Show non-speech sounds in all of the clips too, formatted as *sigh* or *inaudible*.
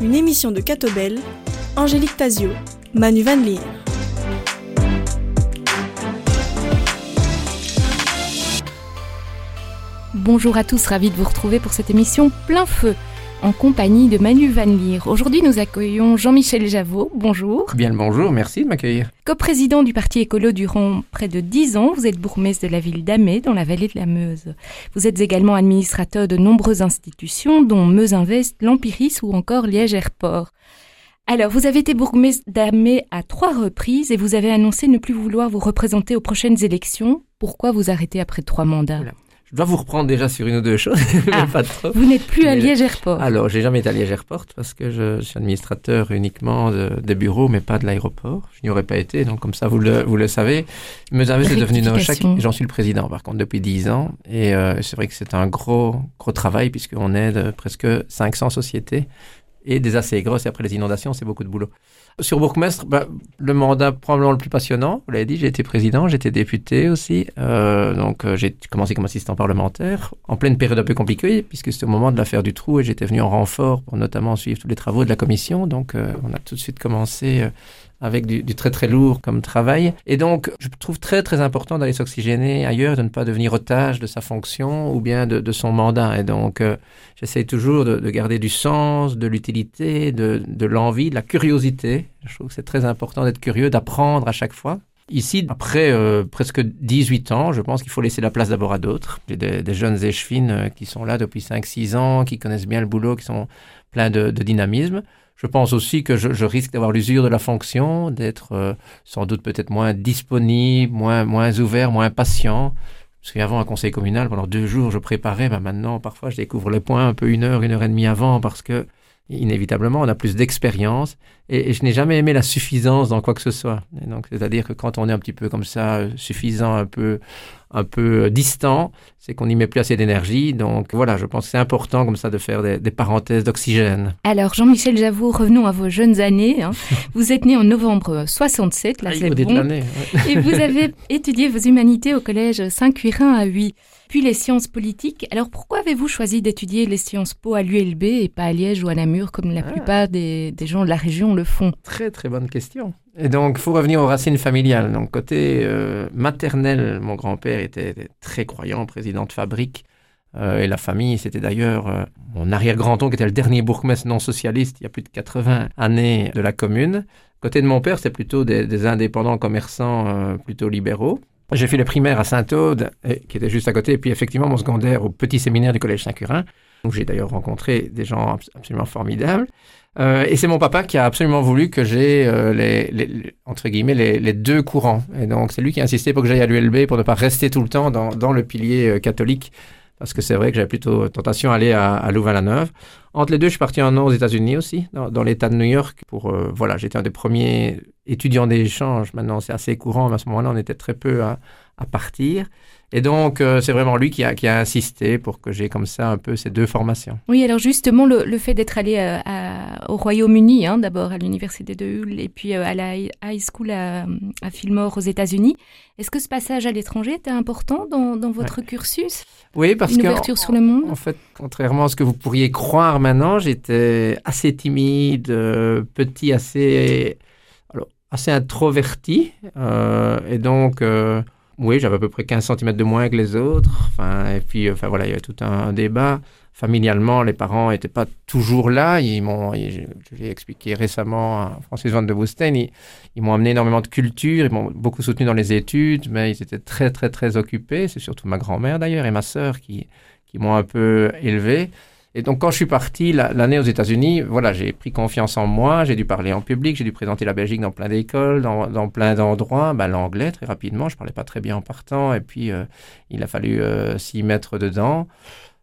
une émission de Catobel, Angélique Tazio, Manu Van Leer. Bonjour à tous, ravi de vous retrouver pour cette émission plein feu en compagnie de Manu Van Leer. Aujourd'hui, nous accueillons Jean-Michel Javot. Bonjour. Bien le bonjour, merci de m'accueillir. Co-président du Parti écolo durant près de dix ans, vous êtes bourgmestre de la ville d'Amé, dans la vallée de la Meuse. Vous êtes également administrateur de nombreuses institutions, dont Meuse Invest, l'Empiris ou encore Liège Airport. Alors, vous avez été bourgmestre d'Amé à trois reprises et vous avez annoncé ne plus vouloir vous représenter aux prochaines élections. Pourquoi vous arrêtez après trois mandats? Je dois vous reprendre déjà sur une ou deux choses, *laughs* ah, pas trop. Vous n'êtes plus à Liège Airport. Alors, j'ai jamais été à Liège Airport parce que je, suis administrateur uniquement des bureaux, mais pas de l'aéroport. Je n'y aurais pas été, donc comme ça, vous le, vous le savez. Meusaville est devenu chaque. J'en suis le président, par contre, depuis dix ans. Et euh, c'est vrai que c'est un gros, gros travail puisqu'on aide presque 500 sociétés et des assez grosses. Et après les inondations, c'est beaucoup de boulot. Sur bourgmestre, bah, le mandat probablement le plus passionnant. Vous l'avez dit, j'ai été président, j'étais député aussi. Euh, donc euh, j'ai commencé comme assistant parlementaire en pleine période un peu compliquée puisque c'était au moment de l'affaire du trou et j'étais venu en renfort pour notamment suivre tous les travaux de la commission. Donc euh, on a tout de suite commencé euh, avec du, très très lourd comme travail. Et donc, je trouve très très important d'aller s'oxygéner ailleurs, de ne pas devenir otage de sa fonction ou bien de, son mandat. Et donc, euh, j'essaye toujours de, garder du sens, de l'utilité, de, l'envie, de la curiosité. Je trouve que c'est très important d'être curieux, d'apprendre à chaque fois. Ici, après euh, presque 18 ans, je pense qu'il faut laisser la place d'abord à d'autres. J'ai des, jeunes échevines euh, qui sont là depuis 5-6 ans, qui connaissent bien le boulot, qui sont pleins de dynamisme. Je pense aussi que je, risque d'avoir l'usure de la fonction, d'être euh, sans doute peut-être moins disponible, moins, moins ouvert, moins patient. Parce qu'avant un conseil communal, pendant deux jours, je préparais. Ben maintenant, parfois, je découvre les points un peu une heure, une heure et demie avant parce que inévitablement, on a plus d'expérience et, je n'ai jamais aimé la suffisance dans quoi que ce soit. donc, c'est-à-dire que quand on est un petit peu comme ça, suffisant, un peu, un peu euh, distant, c'est qu'on n'y met plus assez d'énergie. Donc voilà, je pense que c'est important comme ça de faire des, parenthèses d'oxygène. Alors Jean-Michel Javot, revenons à vos jeunes années. Hein. *laughs* vous êtes né en novembre 67, là ah, c'est bon. Et vous avez *laughs* étudié vos humanités au collège Saint-Quirin à Huy puis les sciences politiques. Alors pourquoi avez-vous choisi d'étudier les sciences po à l'ULB et pas à Liège ou à Namur comme la ah. plupart des, gens de la région le font? Très très bonne question. Et donc, il faut revenir aux racines familiales. Donc, côté euh, maternel, mon grand-père était très croyant, président de fabrique. Euh, et la famille, c'était d'ailleurs euh, mon arrière-grand-oncle qui était le dernier bourgmestre non socialiste il y a plus de 80 années de la commune. Côté de mon père, c'est plutôt des, des, indépendants commerçants plutôt libéraux. J'ai fait le primaire à Saint-Aude, qui était juste à côté, et puis effectivement mon secondaire au petit séminaire du Collège Saint-Curin, où j'ai d'ailleurs rencontré des gens absolument formidables. Euh, et c'est mon papa qui a absolument voulu que j'ai euh, les, entre guillemets les, deux courants. Et donc c'est lui qui a insisté pour que j'aille à l'ULB pour ne pas rester tout le temps dans, dans le pilier euh, catholique, parce que c'est vrai que j'avais plutôt tentation d'aller à, Louvain-la-Neuve. Entre les deux, je suis parti un an aux États-Unis aussi, dans, l'État de New York. Pour voilà, j'étais un des premiers étudiants d'échange. Maintenant, c'est assez courant, mais à ce moment-là, on était très peu à partir. Et donc, euh, c'est vraiment lui qui a, qui a, insisté pour que j'ai comme ça un peu ces deux formations. Oui, alors justement, le, le fait d'être allé euh, à, au Royaume-Uni, hein, d'abord à l'université de Hull et puis euh, à la high school à, à Fillmore aux États-Unis, est-ce que ce passage à l'étranger était important dans, dans votre cursus? Oui, parce Une ouverture sur le monde? En fait, contrairement à ce que vous pourriez croire maintenant, j'étais assez timide, petit, assez, alors, assez introverti. et donc oui, j'avais à peu près 15 cm de moins que les autres. Enfin, et puis, enfin voilà, il y avait tout un, débat. Familialement, les parents n'étaient pas toujours là. Ils m'ont, je, l'ai expliqué récemment à Francis Van de Boustein, ils, ils m'ont amené énormément de culture, ils m'ont beaucoup soutenu dans les études, mais ils étaient très, très, très occupés. C'est surtout ma grand-mère d'ailleurs et ma sœur qui, qui m'ont un peu élevé. Et donc, quand je suis parti l'année aux États-Unis, voilà, j'ai pris confiance en moi, j'ai dû parler en public, j'ai dû présenter la Belgique dans plein d'écoles, dans, plein d'endroits. Ben, L'anglais, très rapidement, je parlais pas très bien en partant, et puis euh, il a fallu euh, s'y mettre dedans.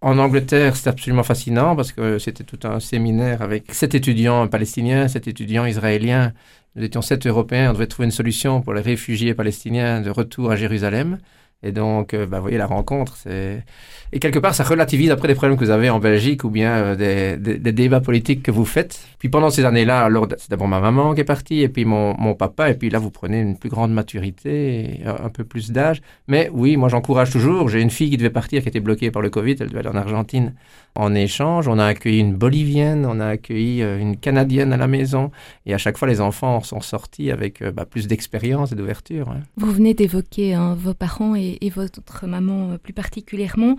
En Angleterre, c'est absolument fascinant parce que c'était tout un séminaire avec sept étudiants palestiniens, sept étudiants israéliens. Nous étions sept Européens, on devait trouver une solution pour les réfugiés palestiniens de retour à Jérusalem. Et donc, euh, bah, vous voyez, la rencontre, c'est... Et quelque part, ça relativise après des problèmes que vous avez en Belgique ou bien euh, des, des, débats politiques que vous faites. Puis pendant ces années-là, alors c'est d'abord ma maman qui est partie et puis mon, mon, papa. Et puis là, vous prenez une plus grande maturité, un, peu plus d'âge. Mais oui, moi, j'encourage toujours. J'ai une fille qui devait partir, qui était bloquée par le Covid. Elle devait aller en Argentine en échange. On a accueilli une Bolivienne, on a accueilli euh, une Canadienne à la maison. Et à chaque fois, les enfants sont sortis avec bah, plus d'expérience et d'ouverture. Hein. Vous venez d'évoquer hein, vos parents et, et votre maman plus particulièrement.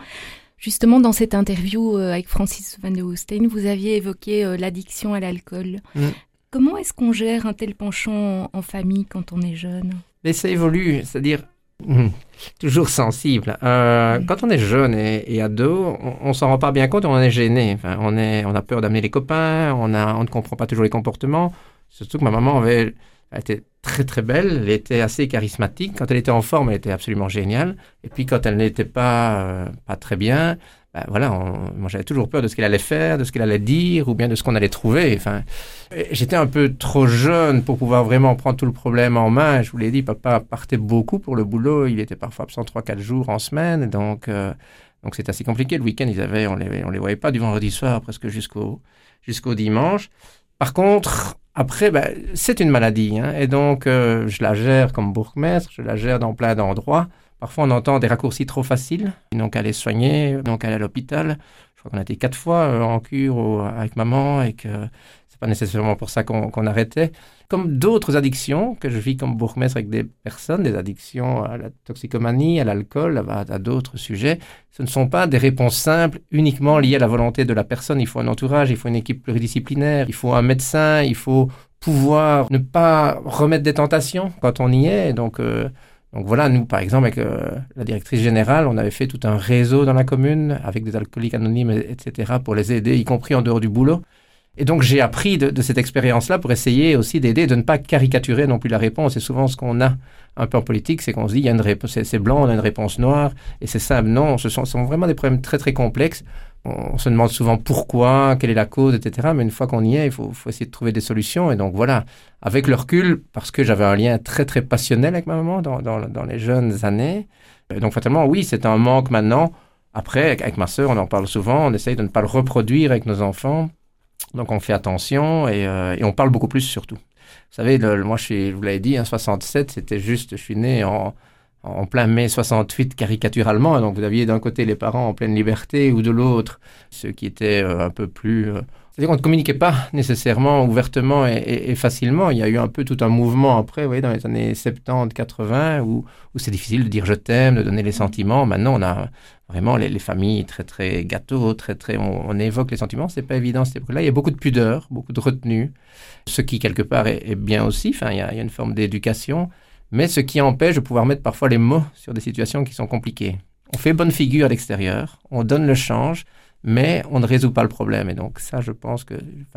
Justement, dans cette interview euh, avec Francis Van de Hoostein, vous aviez évoqué euh, l'addiction à l'alcool. Mm. Comment est-ce qu'on gère un tel penchant en, famille quand on est jeune? Mais ça évolue, c'est-à-dire mm, toujours sensible. Euh, quand on est jeune et, ado, on, ne s'en rend pas bien compte, on est gêné. Enfin, on, est, on a peur d'amener les copains, on, a, on ne comprend pas toujours les comportements. Surtout que ma maman avait elle était très très belle, elle était assez charismatique. Quand elle était en forme, elle était absolument géniale. Et puis quand elle n'était pas, euh, pas très bien, ben voilà, moi j'avais toujours peur de ce qu'elle allait faire, de ce qu'elle allait dire, ou bien de ce qu'on allait trouver. Enfin, j'étais un peu trop jeune pour pouvoir vraiment prendre tout le problème en main. Je vous l'ai dit, papa partait beaucoup pour le boulot. Il était parfois absent 3-4 jours en semaine. Donc, euh, donc c'est assez compliqué. Le week-end, ils avaient, on les, on les voyait pas du vendredi soir presque jusqu'au jusqu'au dimanche. Par contre, après, ben, c'est une maladie, hein, et donc euh, je la gère comme bourgmestre, je la gère dans plein d'endroits. Parfois, on entend des raccourcis trop faciles, donc aller soigner, donc aller à l'hôpital. Je crois qu'on a été quatre fois euh, en cure avec maman et que c'est pas nécessairement pour ça qu'on arrêtait comme d'autres addictions que je vis comme bourgmestre avec des personnes, des addictions à la toxicomanie, à l'alcool, à, d'autres sujets, ce ne sont pas des réponses simples uniquement liées à la volonté de la personne. Il faut un entourage, il faut une équipe pluridisciplinaire, il faut un médecin, il faut pouvoir ne pas remettre des tentations quand on y est. Donc, euh, donc voilà, nous, par exemple, avec euh, la directrice générale, on avait fait tout un réseau dans la commune avec des alcooliques anonymes, etc., pour les aider, y compris en dehors du boulot. Et donc j'ai appris de, cette expérience-là pour essayer aussi d'aider, de ne pas caricaturer non plus la réponse. Et souvent ce qu'on a un peu en politique, c'est qu'on se dit il y a une réponse, c'est blanc, on a une réponse noire, et c'est simple. Non, ce sont, sont, vraiment des problèmes très très complexes. On, se demande souvent pourquoi, quelle est la cause, etc. Mais une fois qu'on y est, il faut, essayer de trouver des solutions. Et donc voilà, avec le recul, parce que j'avais un lien très très passionnel avec ma maman dans, dans, les jeunes années. donc fatalement, oui, c'est un manque maintenant. Après, avec ma sœur, on en parle souvent, on essaye de ne pas le reproduire avec nos enfants donc on fait attention euh, et, on parle beaucoup plus surtout. Vous savez, moi je, vous l'avez dit, hein, 67, c'était juste, je suis né en, en plein mai 68 caricaturalement. Donc vous aviez d'un côté les parents en pleine liberté ou de l'autre ceux qui étaient euh, un peu plus... Euh, c'est-à-dire qu'on ne communiquait pas nécessairement ouvertement et, facilement. Il y a eu un peu tout un mouvement après, vous voyez, dans les années 70, 80, où, où c'est difficile de dire je t'aime, de donner les sentiments. Maintenant, on a vraiment les, familles très, très gâteaux, très, très, on, évoque les sentiments. C'est pas évident cette époque-là. Il y a beaucoup de pudeur, beaucoup de retenue, ce qui, quelque part, est, bien aussi. Enfin, il y a, il y a une forme d'éducation mais ce qui empêche de pouvoir mettre parfois les mots sur des situations qui sont compliquées. On fait bonne figure à l'extérieur, on donne le change, mais on ne résout pas le problème. Et donc ça, je pense que,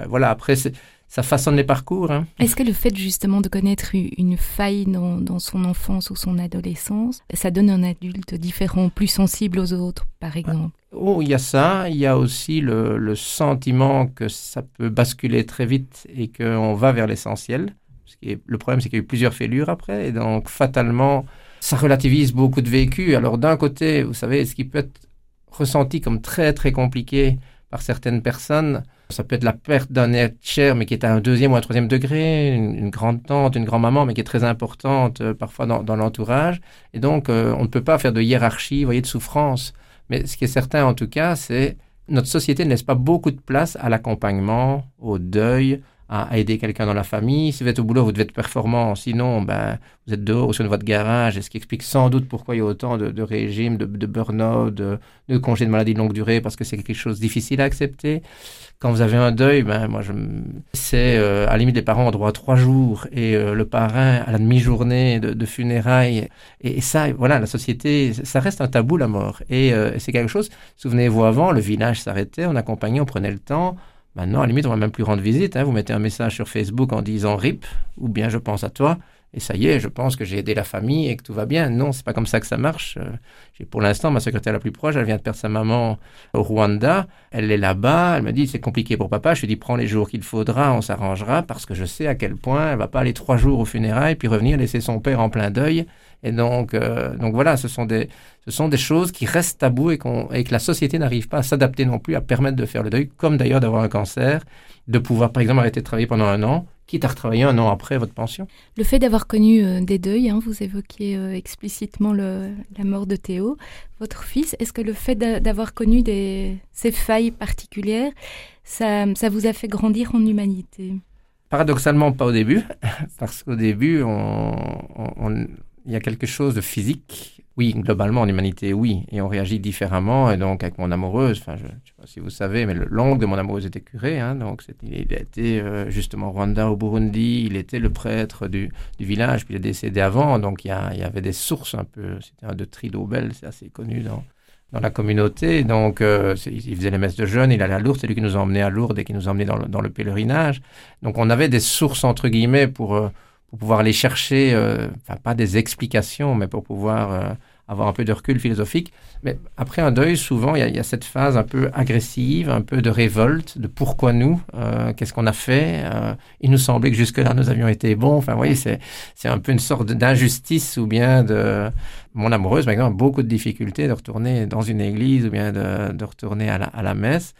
voilà, après, ça façonne les parcours. Hein. Est-ce que le fait justement de connaître une faille dans, son enfance ou son adolescence, ça donne un adulte différent, plus sensible aux autres, par exemple? Oh, il y a ça. Il y a aussi le, le sentiment que ça peut basculer très vite et qu'on va vers l'essentiel le problème, c'est qu'il y a eu plusieurs fêlures après, et donc fatalement, ça relativise beaucoup de vécus. Alors d'un côté, vous savez, ce qui peut être ressenti comme très très compliqué par certaines personnes, ça peut être la perte d'un être cher, mais qui est à un deuxième ou un troisième degré, une, grande tante, une grand-maman, mais qui est très importante euh, parfois dans, l'entourage. Et donc, euh, on ne peut pas faire de hiérarchie, vous voyez, de souffrance. Mais ce qui est certain, en tout cas, c'est notre société ne laisse pas beaucoup de place à l'accompagnement, au deuil, à, aider quelqu'un dans la famille. Si vous êtes au boulot, vous devez être performant. Sinon, ben, vous êtes dehors ou sur votre garage. Et ce qui explique sans doute pourquoi il y a autant de, régimes, de, burn-out, de, congés de maladie de longue durée, parce que c'est quelque chose de difficile à accepter. Quand vous avez un deuil, ben, moi, je, c'est euh, à la limite, les parents ont droit à trois jours et euh, le parrain à la demi-journée de, funérailles. Et, ça, voilà, la société, ça reste un tabou, la mort. Et euh, c'est quelque chose, souvenez-vous avant, le village s'arrêtait, on accompagnait, on prenait le temps. Maintenant, à la limite, on va même plus rendre visite. Hein. Vous mettez un message sur Facebook en disant RIP, ou bien je pense à toi, et ça y est, je pense que j'ai aidé la famille et que tout va bien. Non, c'est pas comme ça que ça marche. Euh, pour l'instant, ma secrétaire la plus proche, elle vient de perdre sa maman au Rwanda. Elle est là-bas. Elle me dit, c'est compliqué pour papa. Je lui dis, prends les jours qu'il faudra, on s'arrangera, parce que je sais à quel point elle va pas aller trois jours au funérailles, puis revenir laisser son père en plein deuil. Et donc, euh, donc voilà, ce sont des, ce sont des choses qui restent taboues et, et que la société n'arrive pas à s'adapter non plus, à permettre de faire le deuil, comme d'ailleurs d'avoir un cancer, de pouvoir par exemple arrêter de travailler pendant un an, quitte à retravailler un an après votre pension. Le fait d'avoir connu euh, des deuils, hein, vous évoquiez euh, explicitement le, la mort de Théo, votre fils, est-ce que le fait d'avoir connu des, ces failles particulières, ça, ça vous a fait grandir en humanité? Paradoxalement, pas au début, *laughs* parce qu'au début, on, on, il y a quelque chose de physique. Oui, globalement, en humanité, oui. Et on réagit différemment. Et donc, avec mon amoureuse, enfin, je ne sais pas si vous savez, mais l'oncle de mon amoureuse était curé. Hein, donc, il a été euh, justement au Rwanda, au Burundi. Il était le prêtre du, du, village. Puis il est décédé avant. Donc, il y, il avait des sources un peu. C'était un de Tridobel, c'est assez connu dans, dans la communauté. Donc, euh, il faisait les messes de jeunes, il allait à Lourdes, c'est lui qui nous a emmenés à Lourdes et qui nous le, dans le pèlerinage. Donc, on avait des sources, entre guillemets, pour, euh, pour pouvoir aller chercher, euh, enfin, pas des explications, mais pour pouvoir avoir un peu de recul philosophique. Mais après un deuil, souvent, il y, a, cette phase un peu agressive, un peu de révolte, de pourquoi nous, euh, qu'est-ce qu'on a fait. Euh, il nous semblait que jusque-là, nous avions été bons. Enfin, vous voyez, c'est, c'est un peu une sorte d'injustice ou bien de... Mon amoureuse, par exemple, a beaucoup de difficultés de retourner dans une église ou bien de, de retourner à la, à la messe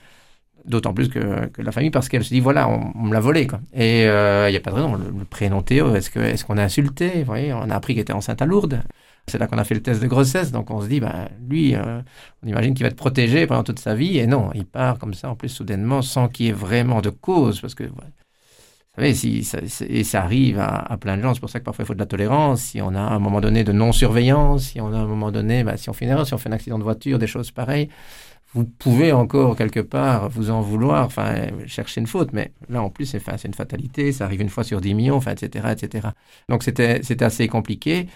d'autant plus que, que, la famille, parce qu'elle se dit, voilà, on, me l'a volé. Quoi. Et euh, il n'y a pas de raison, le, prénom Théo, est-ce, qu'on a insulté? Vous voyez, on a appris qu'il était enceinte à Lourdes. C'est là qu'on a fait le test de grossesse, donc on se dit, bah, lui, euh, on imagine qu'il va être protégé pendant toute sa vie, et non, il part comme ça, en plus, soudainement, sans qu'il y ait vraiment de cause, parce que, vous savez, si, et ça arrive à, plein de gens, c'est pour ça que parfois il faut de la tolérance, si on a un moment donné de non-surveillance, si on a un moment donné, bah, si on fait une erreur, si on fait un accident de voiture, des choses pareilles, vous pouvez encore quelque part vous en vouloir, enfin chercher une faute, mais là en plus c'est une fatalité, ça arrive une fois sur 10 millions, enfin etc etc. Donc c'était assez compliqué.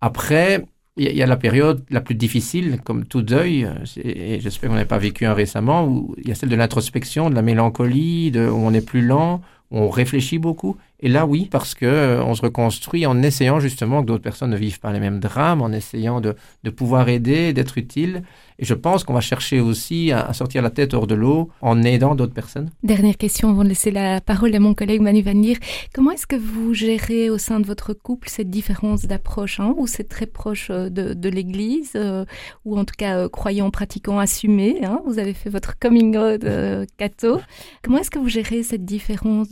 Après, il y a la période la plus difficile, comme tout deuil, et j'espère qu'on n'a pas vécu un récemment, où il y a celle de l'introspection, de la mélancolie, où on est plus lent, où on réfléchit beaucoup. Et là, oui, parce que euh, on se reconstruit en essayant justement que d'autres personnes ne vivent pas les mêmes drames, en essayant de, pouvoir aider, d'être utile. Et je pense qu'on va chercher aussi à, sortir la tête hors de l'eau en aidant d'autres personnes. Dernière question avant de laisser la parole à mon collègue Manu Van Comment est-ce que vous gérez au sein de votre couple cette différence d'approche hein, Ou c'est très proche euh, de, l'Église, euh, ou en tout cas croyant, pratiquant, assumé hein? Vous avez fait votre coming out catho. Comment est-ce que vous gérez cette différence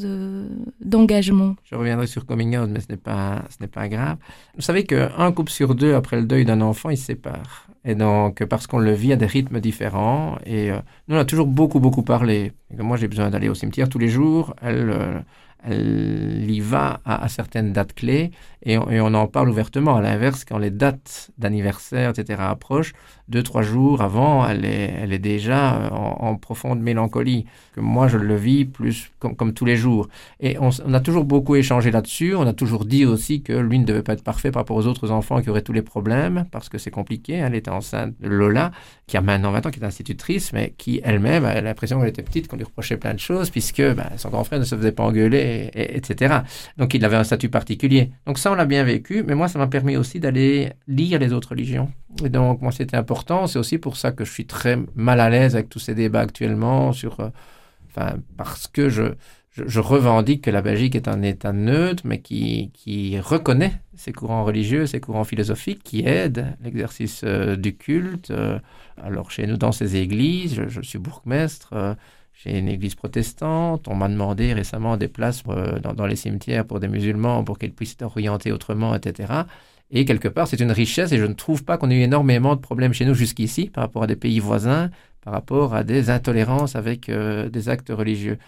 d'engagement? Je reviendrai sur coming out, mais ce n'est pas, ce n'est pas grave. Vous savez qu'un couple sur deux, après le deuil d'un enfant, il se sépare. Et donc, parce qu'on le vit à des rythmes différents. Et euh, nous, on a toujours beaucoup, beaucoup parlé. moi, j'ai besoin d'aller au cimetière tous les jours. Elle, euh, elle y va à, certaines dates clés et on, en parle ouvertement. À l'inverse, quand les dates d'anniversaire, etc. approchent, deux, trois jours avant, elle est, elle est déjà euh, en, profonde mélancolie. Que moi, je le vis plus comme, tous les jours. Et on, a toujours beaucoup échangé là-dessus. On a toujours dit aussi que lui ne devait pas être parfait par rapport aux autres enfants qui auraient tous les problèmes, parce que c'est compliqué. Elle était enceinte Lola, qui a maintenant 20 ans, qui est institutrice, mais qui elle-même a l'impression qu'elle était petite, qu'on lui reprochait plein de choses, puisque ben, son grand frère ne se faisait pas engueuler, etc. Donc il avait un statut particulier. Donc ça, on l'a bien vécu, mais moi, ça m'a permis aussi d'aller lire les autres religions. Et donc, moi, c'était important. C'est aussi pour ça que je suis très mal à l'aise avec tous ces débats actuellement sur, euh, parce que je, je, revendique que la Belgique est un État neutre, mais qui, reconnaît ces courants religieux, ces courants philosophiques, qui aident l'exercice euh, du culte. Euh, alors, chez nous, dans ces églises, je, suis bourgmestre. J'ai une église protestante. On m'a demandé récemment des places dans, dans, les cimetières pour des musulmans pour qu'ils puissent orienter autrement, etc. Et quelque part, c'est une richesse et je ne trouve pas qu'on ait eu énormément de problèmes chez nous jusqu'ici par rapport à des pays voisins, par rapport à des intolérances avec euh, des actes religieux.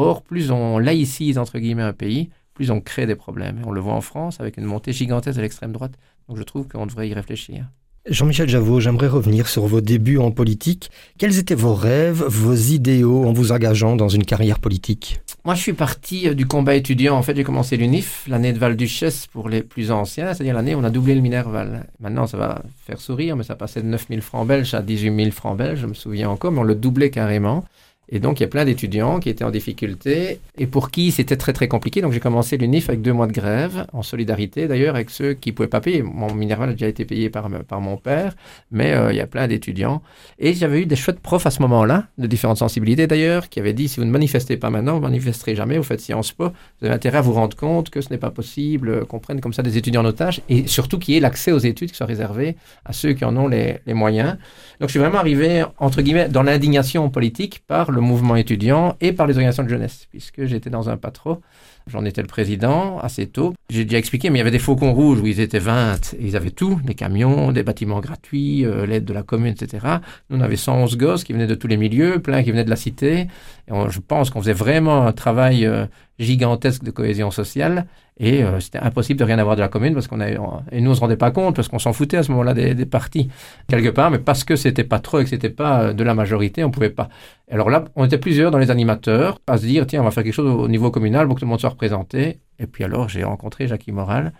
Or, plus on laïcise, entre guillemets, un pays, plus on crée des problèmes. on le voit en France avec une montée gigantesque de l'extrême droite. Donc je trouve qu'on devrait y réfléchir. Jean-Michel Javot, j'aimerais revenir sur vos débuts en politique. Quels étaient vos rêves, vos idéaux en vous engageant dans une carrière politique? Moi, je suis parti euh, du combat étudiant. En fait, j'ai commencé l'UNIF, l'année de Val-Duchesse pour les plus anciens, c'est-à-dire l'année où on a doublé le Minerval. Maintenant, ça va faire sourire, mais ça passait de 9 000 francs belges à 18 000 francs belges, je me souviens encore, mais on le doublait carrément. Et donc, il y a plein d'étudiants qui étaient en difficulté et pour qui c'était très très compliqué. Donc, j'ai commencé l'UNIF avec deux mois de grève, en solidarité d'ailleurs avec ceux qui ne pouvaient pas payer. Mon minéral a déjà été payé par, par mon père, mais euh, il y a plein d'étudiants. Et j'avais eu des chouettes profs à ce moment-là, de différentes sensibilités d'ailleurs, qui avaient dit si vous ne manifestez pas maintenant, vous ne manifesterez jamais, vous faites Sciences Po, vous avez intérêt à vous rendre compte que ce n'est pas possible euh, qu'on prenne comme ça des étudiants en otage et surtout qu'il y ait l'accès aux études qui soit réservé à ceux qui en ont les, les moyens. Donc, je suis vraiment arrivé, entre guillemets, dans l'indignation politique par le mouvement étudiant et par les organisations de jeunesse, puisque j'étais dans un patro. J'en étais le président assez tôt. J'ai déjà expliqué, mais il y avait des faucons rouges où ils étaient 20. ils avaient tout, des camions, des bâtiments gratuits, euh, l'aide de la commune, etc. Nous, on avait 111 gosses qui venaient de tous les milieux, plein qui venaient de la cité. Et je pense qu'on faisait vraiment un travail euh, gigantesque de cohésion sociale. Et euh, c'était impossible de rien avoir de la commune parce qu'on avait, et nous on se rendait pas compte parce qu'on s'en foutait à ce moment-là des, des, partis quelque part, mais parce que c'était pas trop et que c'était pas euh, de la majorité, on pouvait pas. Alors là, on était plusieurs dans les animateurs à se dire tiens, on va faire quelque chose au niveau communal pour que tout le monde soit représenté. Et puis alors j'ai rencontré Jackie Moral,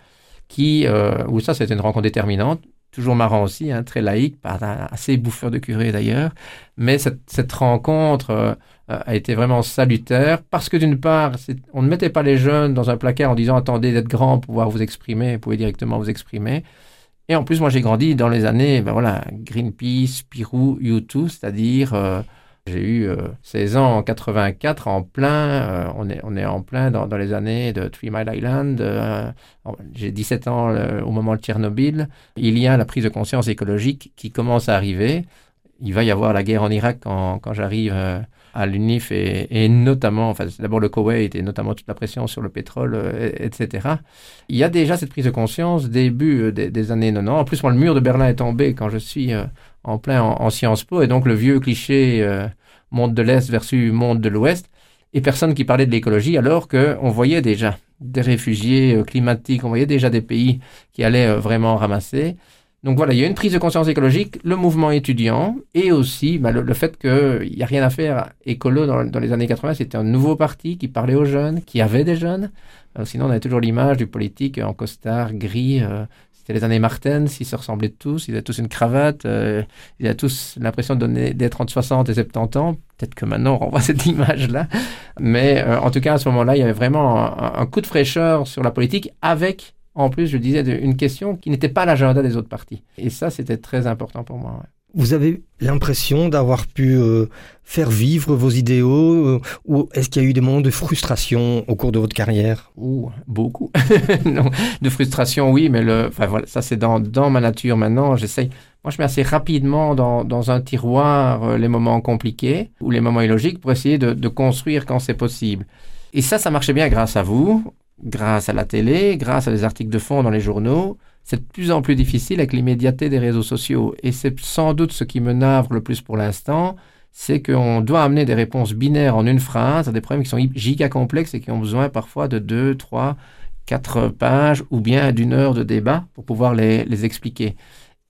qui, euh, où ça c'était une rencontre déterminante toujours marrant aussi, hein, très laïque, assez bouffeur de curé d'ailleurs. Mais cette, cette rencontre euh, a été vraiment salutaire parce que d'une part, on ne mettait pas les jeunes dans un placard en disant attendez d'être grand pour pouvoir vous exprimer, vous pouvez directement vous exprimer. Et en plus, moi j'ai grandi dans les années, ben voilà, Greenpeace, Pirou, U2, c'est-à-dire euh, j'ai eu 16 euh, ans en 84, en plein, euh, on, est, on est en plein dans, les années de Three Mile Island. Euh, j'ai 17 ans au moment de Tchernobyl. Il y a la prise de conscience écologique qui commence à arriver. Il va y avoir la guerre en Irak quand, quand j'arrive à l'UNIF et, notamment, enfin, d'abord le Koweït et notamment toute la pression sur le pétrole, etc. Il y a déjà cette prise de conscience début des, années 90. En plus, moi, le mur de Berlin est tombé quand je suis en plein en, en, Sciences Po et donc le vieux cliché monde de l'Est versus monde de l'Ouest, et personne qui parlait de l'écologie, alors qu'on voyait déjà des réfugiés euh, climatiques, on voyait déjà des pays qui allaient euh, vraiment ramasser. Donc voilà, il y a une prise de conscience écologique, le mouvement étudiant, et aussi bah, le, fait qu'il n'y a rien à faire. Écolo, dans, les années 80, c'était un nouveau parti qui parlait aux jeunes, qui avait des jeunes. Euh, sinon, on avait toujours l'image du politique en costard gris, c'était les années Martens, ils se ressemblaient tous, ils avaient tous une cravate, euh, ils avaient tous l'impression d'être entre 60 et 70 ans. Peut-être que maintenant on renvoie *laughs* cette image-là. Mais euh, en tout cas, à ce moment-là, il y avait vraiment un, coup de fraîcheur sur la politique avec, en plus, je disais, une question qui n'était pas l'agenda des autres partis. Et ça, c'était très important pour moi. Vous avez l'impression d'avoir pu euh, faire vivre vos idéaux euh, ou est-ce qu'il y a eu des moments de frustration au cours de votre carrière? Ouh, beaucoup. *laughs* non, de frustration, oui, mais le, enfin, voilà, ça c'est dans, dans ma nature maintenant. J'essaye. Moi, je mets assez rapidement dans, dans un tiroir euh, les moments compliqués ou les moments illogiques pour essayer de, de construire quand c'est possible. Et ça, ça marchait bien grâce à vous, grâce à la télé, grâce à des articles de fond dans les journaux c'est de plus en plus difficile avec l'immédiateté des réseaux sociaux. Et c'est sans doute ce qui me navre le plus pour l'instant, c'est qu'on doit amener des réponses binaires en une phrase à des problèmes qui sont giga complexes et qui ont besoin parfois de deux, trois, quatre pages ou bien d'une heure de débat pour pouvoir les, expliquer.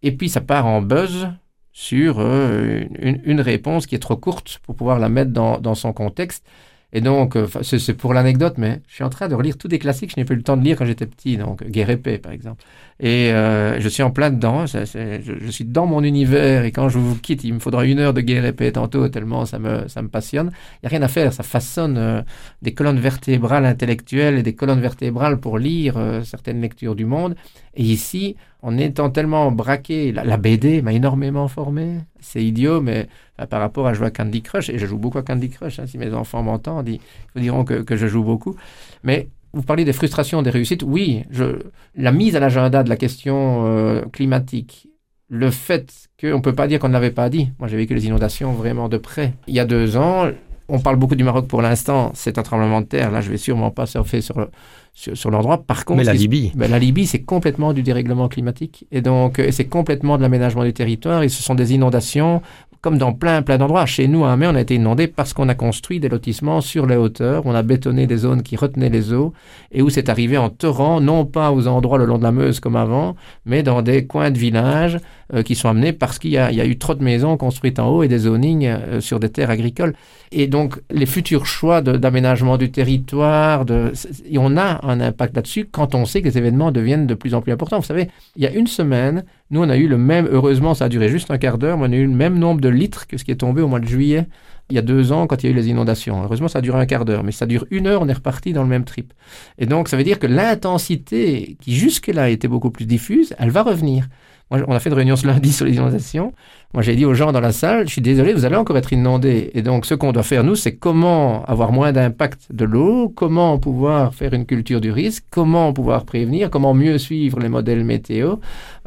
Et puis ça part en buzz sur euh, une, réponse qui est trop courte pour pouvoir la mettre dans son contexte. Et donc, euh, c'est pour l'anecdote, mais je suis en train de relire tous des classiques que je n'ai pas eu le temps de lire quand j'étais petit, donc Guerre épée, par exemple. Et euh, je suis en plein dedans, je, suis dans mon univers, et quand je vous quitte, il me faudra une heure de Guerre tantôt, tellement ça me, ça me passionne. Il n'y a rien à faire, ça façonne euh, des colonnes vertébrales intellectuelles et des colonnes vertébrales pour lire certaines lectures du monde. Et ici, en étant tellement braqué, la, BD m'a énormément formé. C'est idiot, mais par rapport à jouer à Candy Crush, et je joue beaucoup à Candy Crush, hein, si mes enfants m'entendent, ils, diront que, que, je joue beaucoup. Mais vous parlez des frustrations, des réussites. Oui, je, la mise à l'agenda de la question euh, climatique, le fait qu'on ne peut pas dire qu'on ne l'avait pas dit. Moi, j'ai vécu les inondations vraiment de près. Il y a deux ans, on parle beaucoup du Maroc pour l'instant, c'est un tremblement de terre. Là, je vais sûrement pas surfer sur, sur, sur l'endroit. Par contre, mais la Libye, ben, la Libye, c'est complètement du dérèglement climatique et donc c'est complètement de l'aménagement du territoire. Et ce sont des inondations comme dans plein, plein d'endroits. Chez nous, à Amé, on a été inondé parce qu'on a construit des lotissements sur les hauteurs, on a bétonné des zones qui retenaient les eaux, et où c'est arrivé en torrent, non pas aux endroits le long de la Meuse comme avant, mais dans des coins de villages euh, qui sont amenés parce qu'il y, a eu trop de maisons construites en haut et des zonings euh, sur des terres agricoles. Et donc, les futurs choix d'aménagement du territoire, de, on a un impact là-dessus quand on sait que les événements deviennent de plus en plus importants. Vous savez, il y a une semaine, nous, on a eu le même, heureusement, ça a duré juste un quart d'heure, mais on a eu le même nombre de litres que ce qui est tombé au mois de juillet il y a deux ans quand il y a eu les inondations. Heureusement, ça a duré un quart d'heure, mais ça dure une heure, on est reparti dans le même trip. Et donc, ça veut dire que l'intensité qui jusque-là était beaucoup plus diffuse, elle va revenir. On a fait une réunion ce lundi sur les inondations. Moi, j'ai dit aux gens dans la salle, je suis désolé, vous allez encore être inondés. Et donc, ce qu'on doit faire, nous, c'est comment avoir moins d'impact de l'eau, comment pouvoir faire une culture du risque, comment pouvoir prévenir, comment mieux suivre les modèles météo,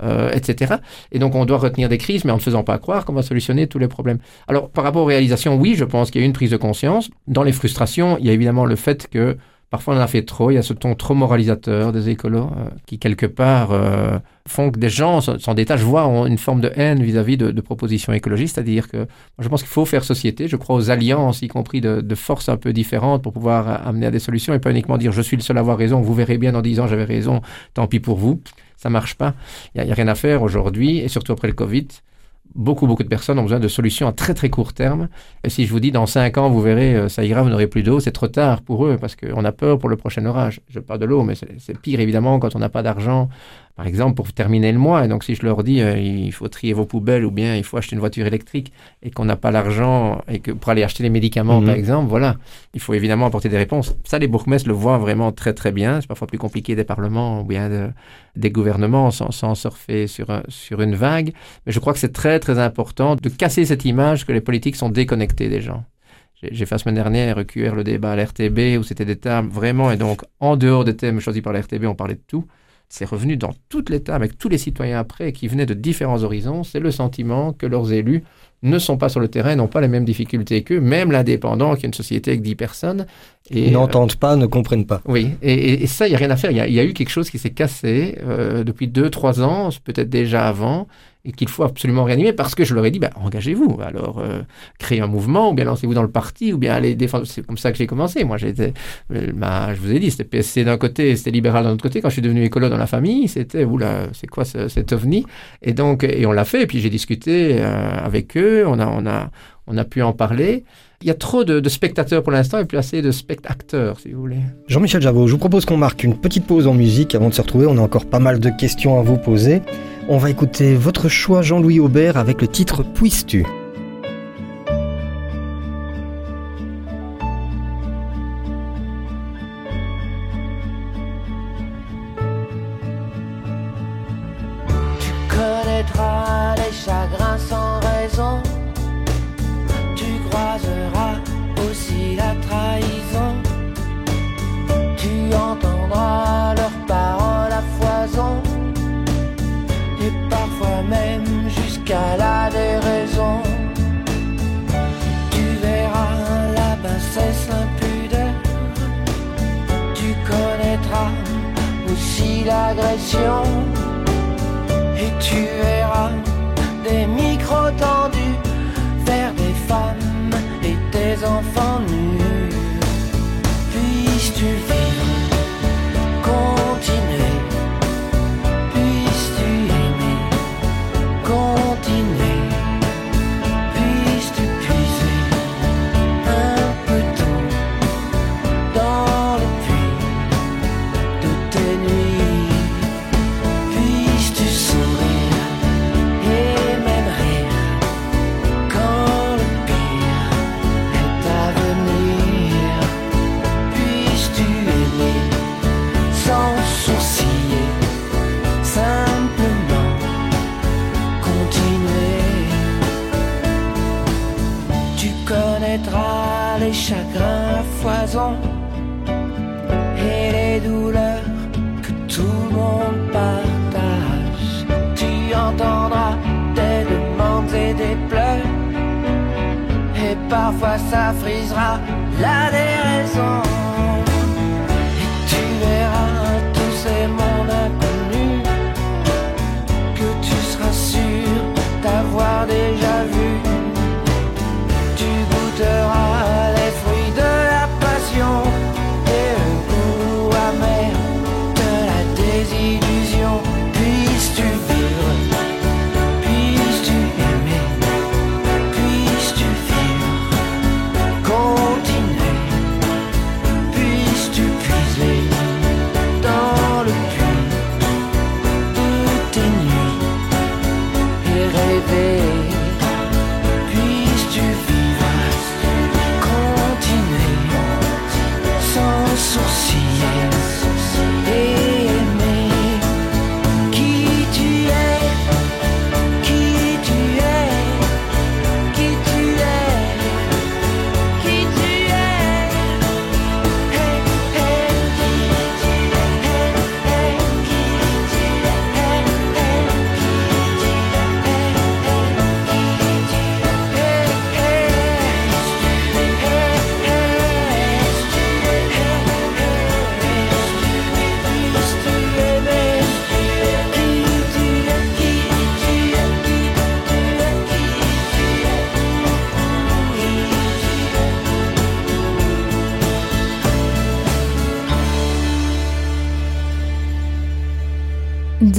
euh, etc. Et donc, on doit retenir des crises, mais en ne faisant pas croire qu'on va solutionner tous les problèmes. Alors, par rapport aux réalisations, oui, je pense qu'il y a une prise de conscience. Dans les frustrations, il y a évidemment le fait que Parfois, on en a fait trop. Il y a ce ton trop moralisateur des écolos euh, qui, quelque part, euh, font que des gens s'en détachent, voient une forme de haine vis-à-vis de, propositions écologistes. C'est-à-dire que je pense qu'il faut faire société. Je crois aux alliances, y compris de, forces un peu différentes, pour pouvoir amener à des solutions et pas uniquement dire je suis le seul à avoir raison. Vous verrez bien dans dix ans, j'avais raison. Tant pis pour vous. Ça marche pas. Il n'y a, rien à faire aujourd'hui, et surtout après le Covid beaucoup, beaucoup de personnes ont besoin de solutions à très, très court terme. Et si je vous dis dans cinq ans, vous verrez, euh, ça ira, vous n'aurez plus d'eau, c'est trop tard pour eux parce qu'on a peur pour le prochain orage. Je parle de l'eau, mais c'est pire évidemment quand on n'a pas d'argent par exemple, pour terminer le mois. Et donc, si je leur dis, euh, il faut trier vos poubelles ou bien il faut acheter une voiture électrique et qu'on n'a pas l'argent et que pour aller acheter les médicaments, par mhm. exemple, voilà, il faut évidemment apporter des réponses. Ça, les bourgmestres le voient vraiment très, très bien. C'est parfois plus compliqué des parlements ou bien des gouvernements sans, sans surfer sur, sur une vague. Mais je crois que c'est très, très important de casser cette image que les politiques sont déconnectés des gens. J'ai fait la semaine dernière QR le débat à l'RTB où c'était des thèmes vraiment, et donc en dehors des thèmes choisis par l'RTB, on parlait de tout c'est revenu dans toute l'État, avec tous les citoyens après, qui venaient de différents horizons, c'est le sentiment que leurs élus ne sont pas sur le terrain, n'ont pas les mêmes difficultés qu'eux, même l'indépendant, qui est une société avec 10 personnes. Et, N'entendent pas, ne comprennent pas. Oui, et, ça, il n'y a rien à faire. Il y, a, eu quelque chose qui s'est cassé euh, depuis 2-3 ans, peut-être déjà avant, et qu'il faut absolument réanimer parce que je leur ai dit, bah, engagez-vous. Alors, euh, créez un mouvement, ou bien lancez-vous dans le parti, ou bien allez défendre. C'est comme ça que j'ai commencé. Moi, j'étais, euh, je vous ai dit, c'était PSC d'un côté, c'était libéral d'un autre côté. Quand je suis devenu écolo dans la famille, c'était, oula, c'est quoi ce, cet ovni? Et donc, et on l'a fait. Et puis j'ai discuté euh, avec eux. On a, on a, on a pu en parler. Il y a trop de, de spectateurs pour l'instant et plus assez de spectateurs, si vous voulez. Jean-Michel Javot, je vous propose qu'on marque une petite pause en musique avant de se retrouver. On a encore pas mal de questions à vous poser. On va écouter votre choix Jean-Louis Aubert avec le titre Puisses-tu et tu verras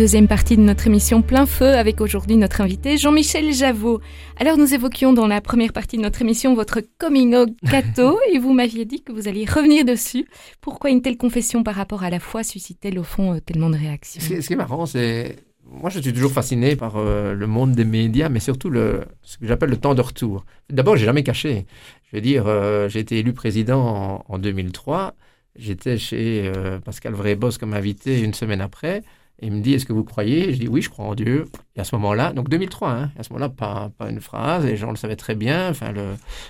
deuxième partie de notre émission Plein Feu avec aujourd'hui notre invité Jean-Michel Javot. Alors nous évoquions dans la première partie de notre émission votre coming out *laughs* gâteau et vous m'aviez dit que vous alliez revenir dessus. Pourquoi une telle confession par rapport à la foi suscite-t-elle au fond euh, tellement de réactions? Ce, qui est marrant, c'est moi, je suis toujours fasciné par euh, le monde des médias, mais surtout le, ce que j'appelle le temps de retour. D'abord, j'ai jamais caché. Je veux dire, euh, j'ai été élu président en, en 2003. J'étais chez Pascal Vrébos comme invité une semaine après il me dit, est-ce que vous croyez? Je dis, oui, je crois en Dieu. Et à ce moment-là, donc 2003, hein, à ce moment-là, pas, pas une phrase, les gens le savaient très bien. Enfin, le,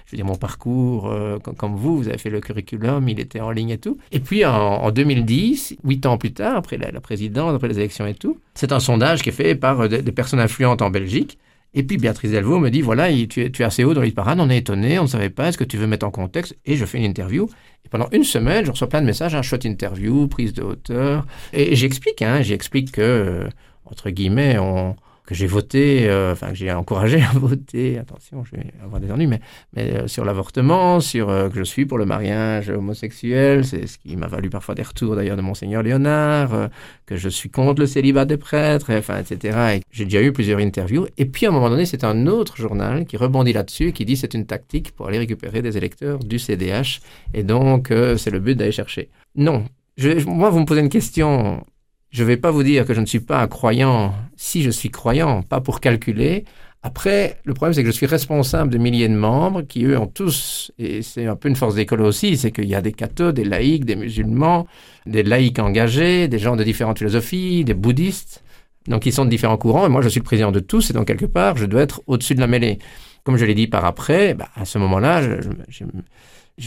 je veux dire, mon parcours, euh, comme, vous, vous avez fait le curriculum, il était en ligne et tout. Et puis en, 2010, huit ans plus tard, après la, présidence, après les élections et tout, c'est un sondage qui est fait par euh, des personnes influentes en Belgique. Et puis Béatrice Delvaux me dit, voilà, tu es, tu es assez haut dans l'île parade, on est étonné, on ne savait pas, est-ce que tu veux mettre en contexte? Et je fais une interview. Et pendant une semaine, je reçois plein de messages, un chouette interview, prise de hauteur. Et j'explique, hein, j'explique que, euh, entre guillemets, on, que j'ai voté, euh, enfin que j'ai encouragé à *laughs* voter, attention, je vais avoir des ennuis, mais, mais euh, sur l'avortement, sur euh, que je suis pour le mariage homosexuel, c'est ce qui m'a valu parfois des retours d'ailleurs de monseigneur Léonard, que je suis contre le célibat des prêtres, etc. j'ai déjà eu plusieurs interviews. Et puis à un moment donné, c'est un autre journal qui rebondit là-dessus et qui dit c'est une tactique pour aller récupérer des électeurs du CDH, et donc c'est le but d'aller chercher. Non, je, moi, vous me posez une question je ne vais pas vous dire que je ne suis pas un croyant si je suis croyant, pas pour calculer. Après, le problème, c'est que je suis responsable de milliers de membres qui, eux, ont tous, et c'est un peu une force d'école aussi, c'est qu'il y a des cathos, des laïcs, des musulmans, des laïcs engagés, des gens de différentes philosophies, des bouddhistes, donc ils sont de différents courants, et moi je suis le président de tous, et donc quelque part, je dois être au-dessus de la mêlée. Comme je l'ai dit par après, bah, à ce moment-là, je, je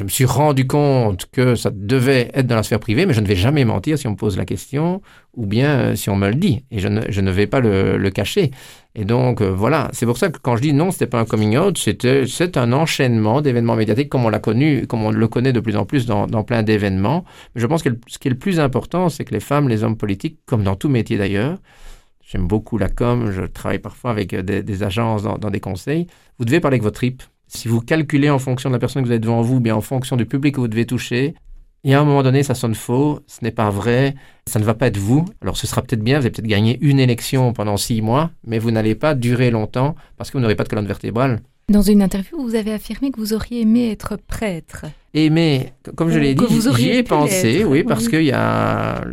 me suis rendu compte que ça devait être dans la sphère privée, mais je ne vais jamais mentir si on me pose la question ou bien euh, si on me le dit. Et je ne, je ne vais pas le, le, cacher. Et donc, euh, voilà. C'est pour ça que quand je dis non, c'était pas un coming out, c'est un enchaînement d'événements médiatiques comme on l'a connu, comme on le connaît de plus en plus dans, plein d'événements. Je pense que ce qui est le plus important, c'est que les femmes, les hommes politiques, comme dans tout métier d'ailleurs, j'aime beaucoup la com, je travaille parfois avec euh, des, agences dans, dans des conseils, vous devez parler avec votre tripes si vous calculez en fonction de la personne que vous avez devant vous, bien en fonction du public que vous devez toucher, et à un moment donné, ça sonne faux, ce n'est pas vrai, ça ne va pas être vous. Alors ce sera peut-être bien, vous avez peut-être gagné une élection pendant six mois, mais vous n'allez pas durer longtemps parce que vous n'aurez pas de colonne vertébrale. Dans une interview, vous avez affirmé que vous auriez aimé être prêtre. Aimé, comme je l'ai dit, j'y ai pensé, oui, parce qu'il y a...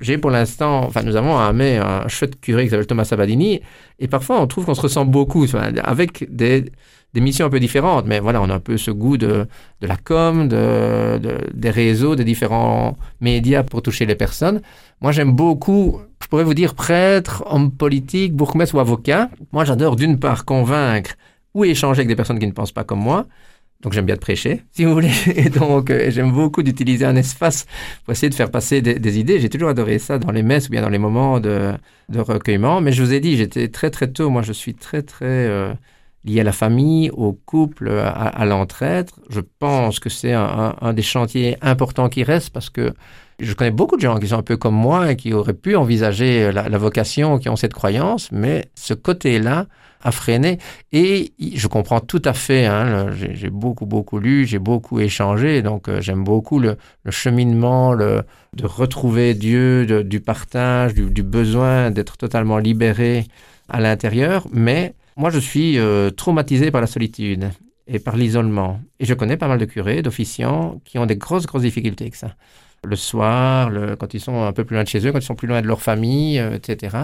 J'ai pour l'instant, enfin nous avons un, un chouette curé qui s'appelle Thomas Sabadini, et parfois on trouve qu'on se ressemble beaucoup, avec des des missions un peu différentes, mais voilà, on a un peu ce goût de, de la com, de, des réseaux, des différents médias pour toucher les personnes. Moi, j'aime beaucoup, je pourrais vous dire prêtre, homme politique, bourgmestre ou avocat. Moi, j'adore d'une part convaincre ou échanger avec des personnes qui ne pensent pas comme moi. Donc j'aime bien te prêcher, si vous voulez. *laughs* Et donc euh, j'aime beaucoup d'utiliser un espace pour essayer de faire passer des, idées. J'ai toujours adoré ça dans les messes ou bien dans les moments de, de recueillement. Mais je vous ai dit, j'étais très très tôt. Moi, je suis très très euh, lié à la famille, au couple, à, l'entraide. Je pense que c'est un, des chantiers importants qui reste parce que je connais beaucoup de gens qui sont un peu comme moi et qui auraient pu envisager la, vocation, qui ont cette croyance, mais ce côté-là a freiné. Et je comprends tout à fait, hein, j'ai beaucoup, beaucoup lu, j'ai beaucoup échangé, donc euh, j'aime beaucoup le, cheminement, le, de retrouver Dieu, du partage, du besoin d'être totalement libéré à l'intérieur, mais moi, je suis euh, traumatisé par la solitude et par l'isolement. Et je connais pas mal de curés, d'officiants, qui ont des grosses, grosses difficultés avec ça. Le soir, quand ils sont un peu plus loin de chez eux, quand ils sont plus loin de leur famille, euh, etc.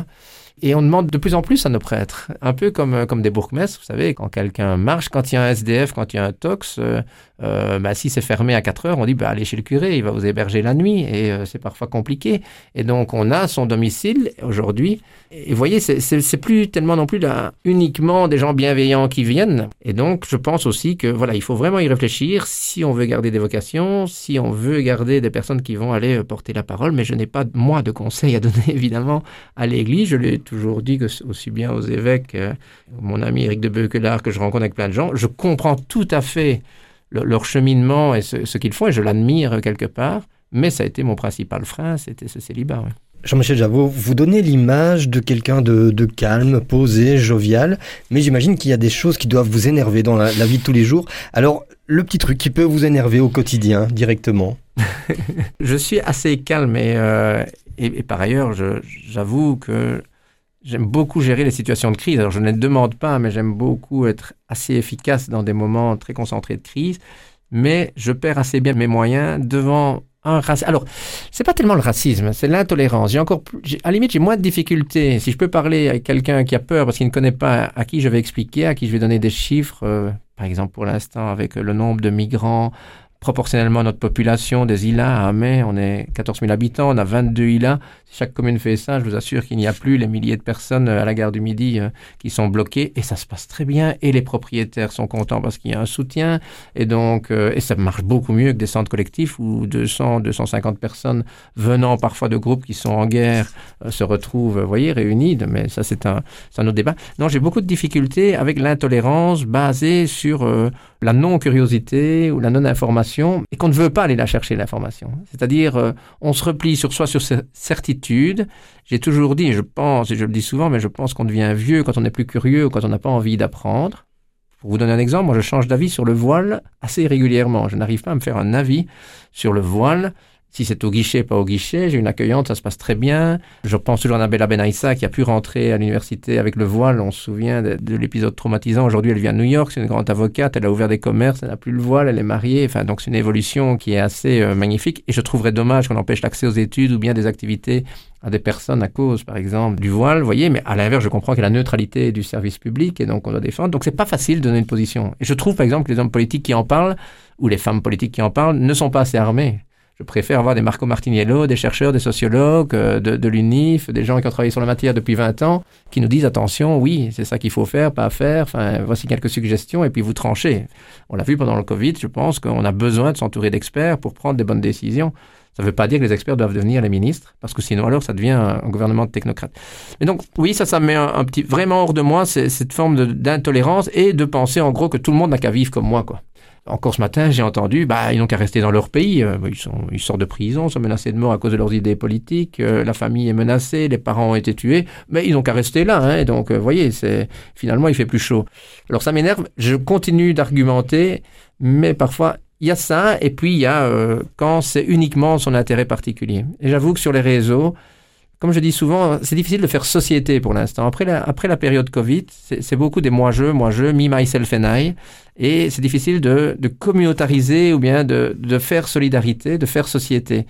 Et on demande de plus en plus à nos prêtres, un peu comme, euh, comme des bourgmestres, vous savez, quand quelqu'un marche, quand il y a un SDF, quand il y a un tox, euh, euh, bah, si c'est fermé à 4 heures, on dit bah, allez chez le curé, il va vous héberger la nuit, et c'est parfois compliqué. Et donc on a son domicile aujourd'hui. Et vous voyez, c'est plus tellement non plus uniquement des gens bienveillants qui viennent. Et donc je pense aussi que voilà, il faut vraiment y réfléchir si on veut garder des vocations, si on veut garder des personnes qui vont aller porter la parole. Mais je n'ai pas moi de conseils à donner *laughs* évidemment à l'Église. Je l'ai toujours dit que aussi bien aux évêques, euh, mon ami Eric de Beuquelard, que je rencontre avec plein de gens, je comprends tout à fait leur cheminement et ce, qu'ils font et je l'admire quelque part, mais ça a été mon principal frein, c'était ce célibat. Jean-Michel Javot, vous donnez l'image de quelqu'un de, calme, posé, jovial, mais j'imagine qu'il y a des choses qui doivent vous énerver dans la, vie de tous les jours. Alors, le petit truc qui peut vous énerver au quotidien directement? *laughs* Je suis assez calme et, euh, et, par ailleurs, j'avoue que j'aime beaucoup gérer les situations de crise. Alors, je ne les demande pas, mais j'aime beaucoup être assez efficace dans des moments très concentrés de crise. Mais je perds assez bien mes moyens devant un racisme. Alors, c'est pas tellement le racisme, c'est l'intolérance. J'ai encore plus, à la limite, j'ai moins de difficultés. Si je peux parler avec quelqu'un qui a peur parce qu'il ne connaît pas, à qui je vais expliquer, à qui je vais donner des chiffres, euh, par exemple pour l'instant avec le nombre de migrants proportionnellement à notre population des îlas, à mai, on est 14 000 habitants, on a 22 îlas. Si chaque commune fait ça, je vous assure qu'il n'y a plus les milliers de personnes euh, à la gare du Midi euh, qui sont bloquées et ça se passe très bien et les propriétaires sont contents parce qu'il y a un soutien et donc euh, et ça marche beaucoup mieux que des centres collectifs où 200, 250 personnes venant parfois de groupes qui sont en guerre se retrouvent, vous voyez, réunis. Mais ça c'est un, un autre débat. Non, j'ai beaucoup de difficultés avec l'intolérance basée sur la non-curiosité ou la non-information et qu'on ne veut pas aller la chercher, l'information. C'est-à-dire, euh, on se replie sur soi, sur ses certitudes. J'ai toujours dit, et je pense, et je le dis souvent, mais je pense qu'on devient vieux quand on n'est plus curieux quand on n'a pas envie d'apprendre. Pour vous donner un exemple, moi je change d'avis sur le voile assez régulièrement. Je n'arrive pas à me faire un avis sur le voile si c'est au guichet, pas au guichet, j'ai une accueillante, ça se passe très bien. Je pense toujours à Annabella Benaïssa qui a pu rentrer à l'université avec le voile. On se souvient de, l'épisode traumatisant. Aujourd'hui, elle vient de New York, c'est une grande avocate, elle a ouvert des commerces, elle n'a plus le voile, elle est mariée. Enfin, donc c'est une évolution qui est assez euh, magnifique. Et je trouverais dommage qu'on empêche l'accès aux études ou bien des activités à des personnes à cause, par exemple, du voile, vous voyez, mais à l'inverse, je comprends qu'il y a la neutralité du service public et donc on doit défendre. Donc c'est pas facile de donner une position. Et je trouve, par exemple, que les hommes politiques qui en parlent ou les femmes politiques qui en parlent ne sont pas assez armés. Je préfère avoir des Marco Martiniello, des chercheurs, des sociologues, euh, de, l'UNIF, des gens qui ont travaillé sur la matière depuis 20 ans, qui nous disent attention, oui, c'est ça qu'il faut faire, pas faire. Enfin, voici quelques suggestions et puis vous tranchez. On l'a vu pendant le Covid, je pense qu'on a besoin de s'entourer d'experts pour prendre des bonnes décisions. Ça ne veut pas dire que les experts doivent devenir les ministres, parce que sinon alors ça devient un, gouvernement de technocrates. Mais donc oui, ça, ça met un, petit vraiment hors de moi cette forme d'intolérance et de penser en gros que tout le monde n'a qu'à vivre comme moi, quoi. Encore ce matin, j'ai entendu, bah, ils n'ont qu'à rester dans leur pays. Euh, ils, sortent de prison, sont menacés de mort à cause de leurs idées politiques. Euh, la famille est menacée, les parents ont été tués, mais ils n'ont qu'à rester là. Hein, donc, vous euh, voyez, c'est finalement, il fait plus chaud. Alors, ça m'énerve. Je continue d'argumenter, mais parfois, il y a ça, et puis il y a quand c'est uniquement son intérêt particulier. Et j'avoue que sur les réseaux, comme je dis souvent, c'est difficile de faire société pour l'instant. Après la, période Covid, c'est beaucoup des moi-je, moi-je, me, myself and I. Et c'est difficile de, communautariser ou bien de, faire solidarité, de faire société.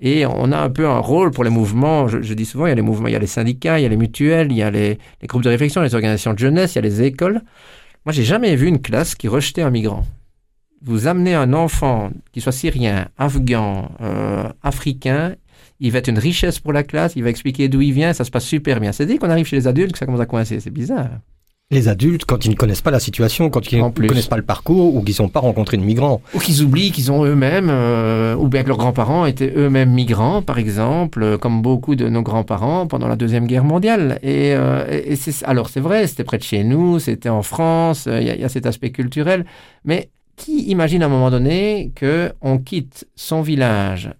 Et on a un peu un rôle pour les mouvements. Je, dis souvent, il y a les mouvements, il y a les syndicats, il y a les mutuelles, il y a les, groupes de réflexion, les organisations de jeunesse, il y a les écoles. Moi, j'ai jamais vu une classe qui rejetait un migrant. Vous amenez un enfant, qui soit syrien, afghan, euh, africain, il va être une richesse pour la classe, il va expliquer d'où il vient, ça se passe super bien. C'est dès qu'on arrive chez les adultes que ça commence à coincer, c'est bizarre. Les adultes, quand ils ne connaissent pas la situation, quand ils ne connaissent pas le parcours, ou qu'ils n'ont pas rencontré de migrants. Ou qu'ils oublient qu'ils ont eux-mêmes, euh, ou bien que leurs grands-parents étaient eux-mêmes migrants, par exemple, euh, comme beaucoup de nos grands-parents pendant la Deuxième Guerre mondiale. Et, euh, alors c'est vrai, c'était près de chez nous, c'était en France, il y, y, a cet aspect culturel, mais qui imagine à un moment donné que on quitte son village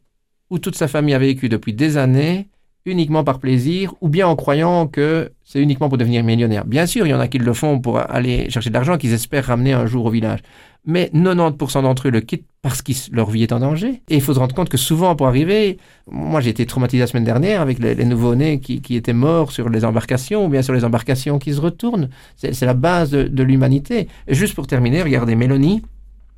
où toute sa famille a vécu depuis des années uniquement par plaisir ou bien en croyant que c'est uniquement pour devenir millionnaire. Bien sûr, il y en a qui le font pour aller chercher de l'argent qu'ils espèrent ramener un jour au village. Mais 90% d'entre eux le quittent parce que leur vie est en danger. Et il faut se rendre compte que souvent, pour arriver, moi j'ai été traumatisé la semaine dernière avec les, nouveaux-nés qui, étaient morts sur les embarcations ou bien sur les embarcations qui se retournent. C'est la base de, de l'humanité. Juste pour terminer, regardez Mélanie,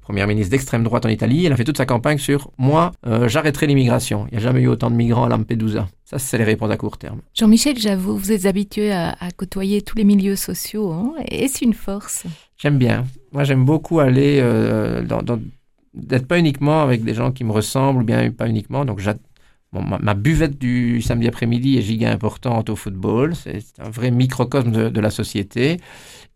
première ministre d'extrême droite en Italie, elle a fait toute sa campagne sur moi, euh, j'arrêterai l'immigration. Il n'y a jamais eu autant de migrants à Lampedusa. Ça, c'est les réponses à court terme. Jean-Michel j'avoue, vous êtes habitué à, côtoyer tous les milieux sociaux. Hein Est-ce une force? J'aime bien. Moi, j'aime beaucoup aller euh, dans, d'être pas uniquement avec des gens qui me ressemblent, ou bien pas uniquement. Donc, ma, buvette du samedi après-midi est giga importante au football. C'est un vrai microcosme de la société.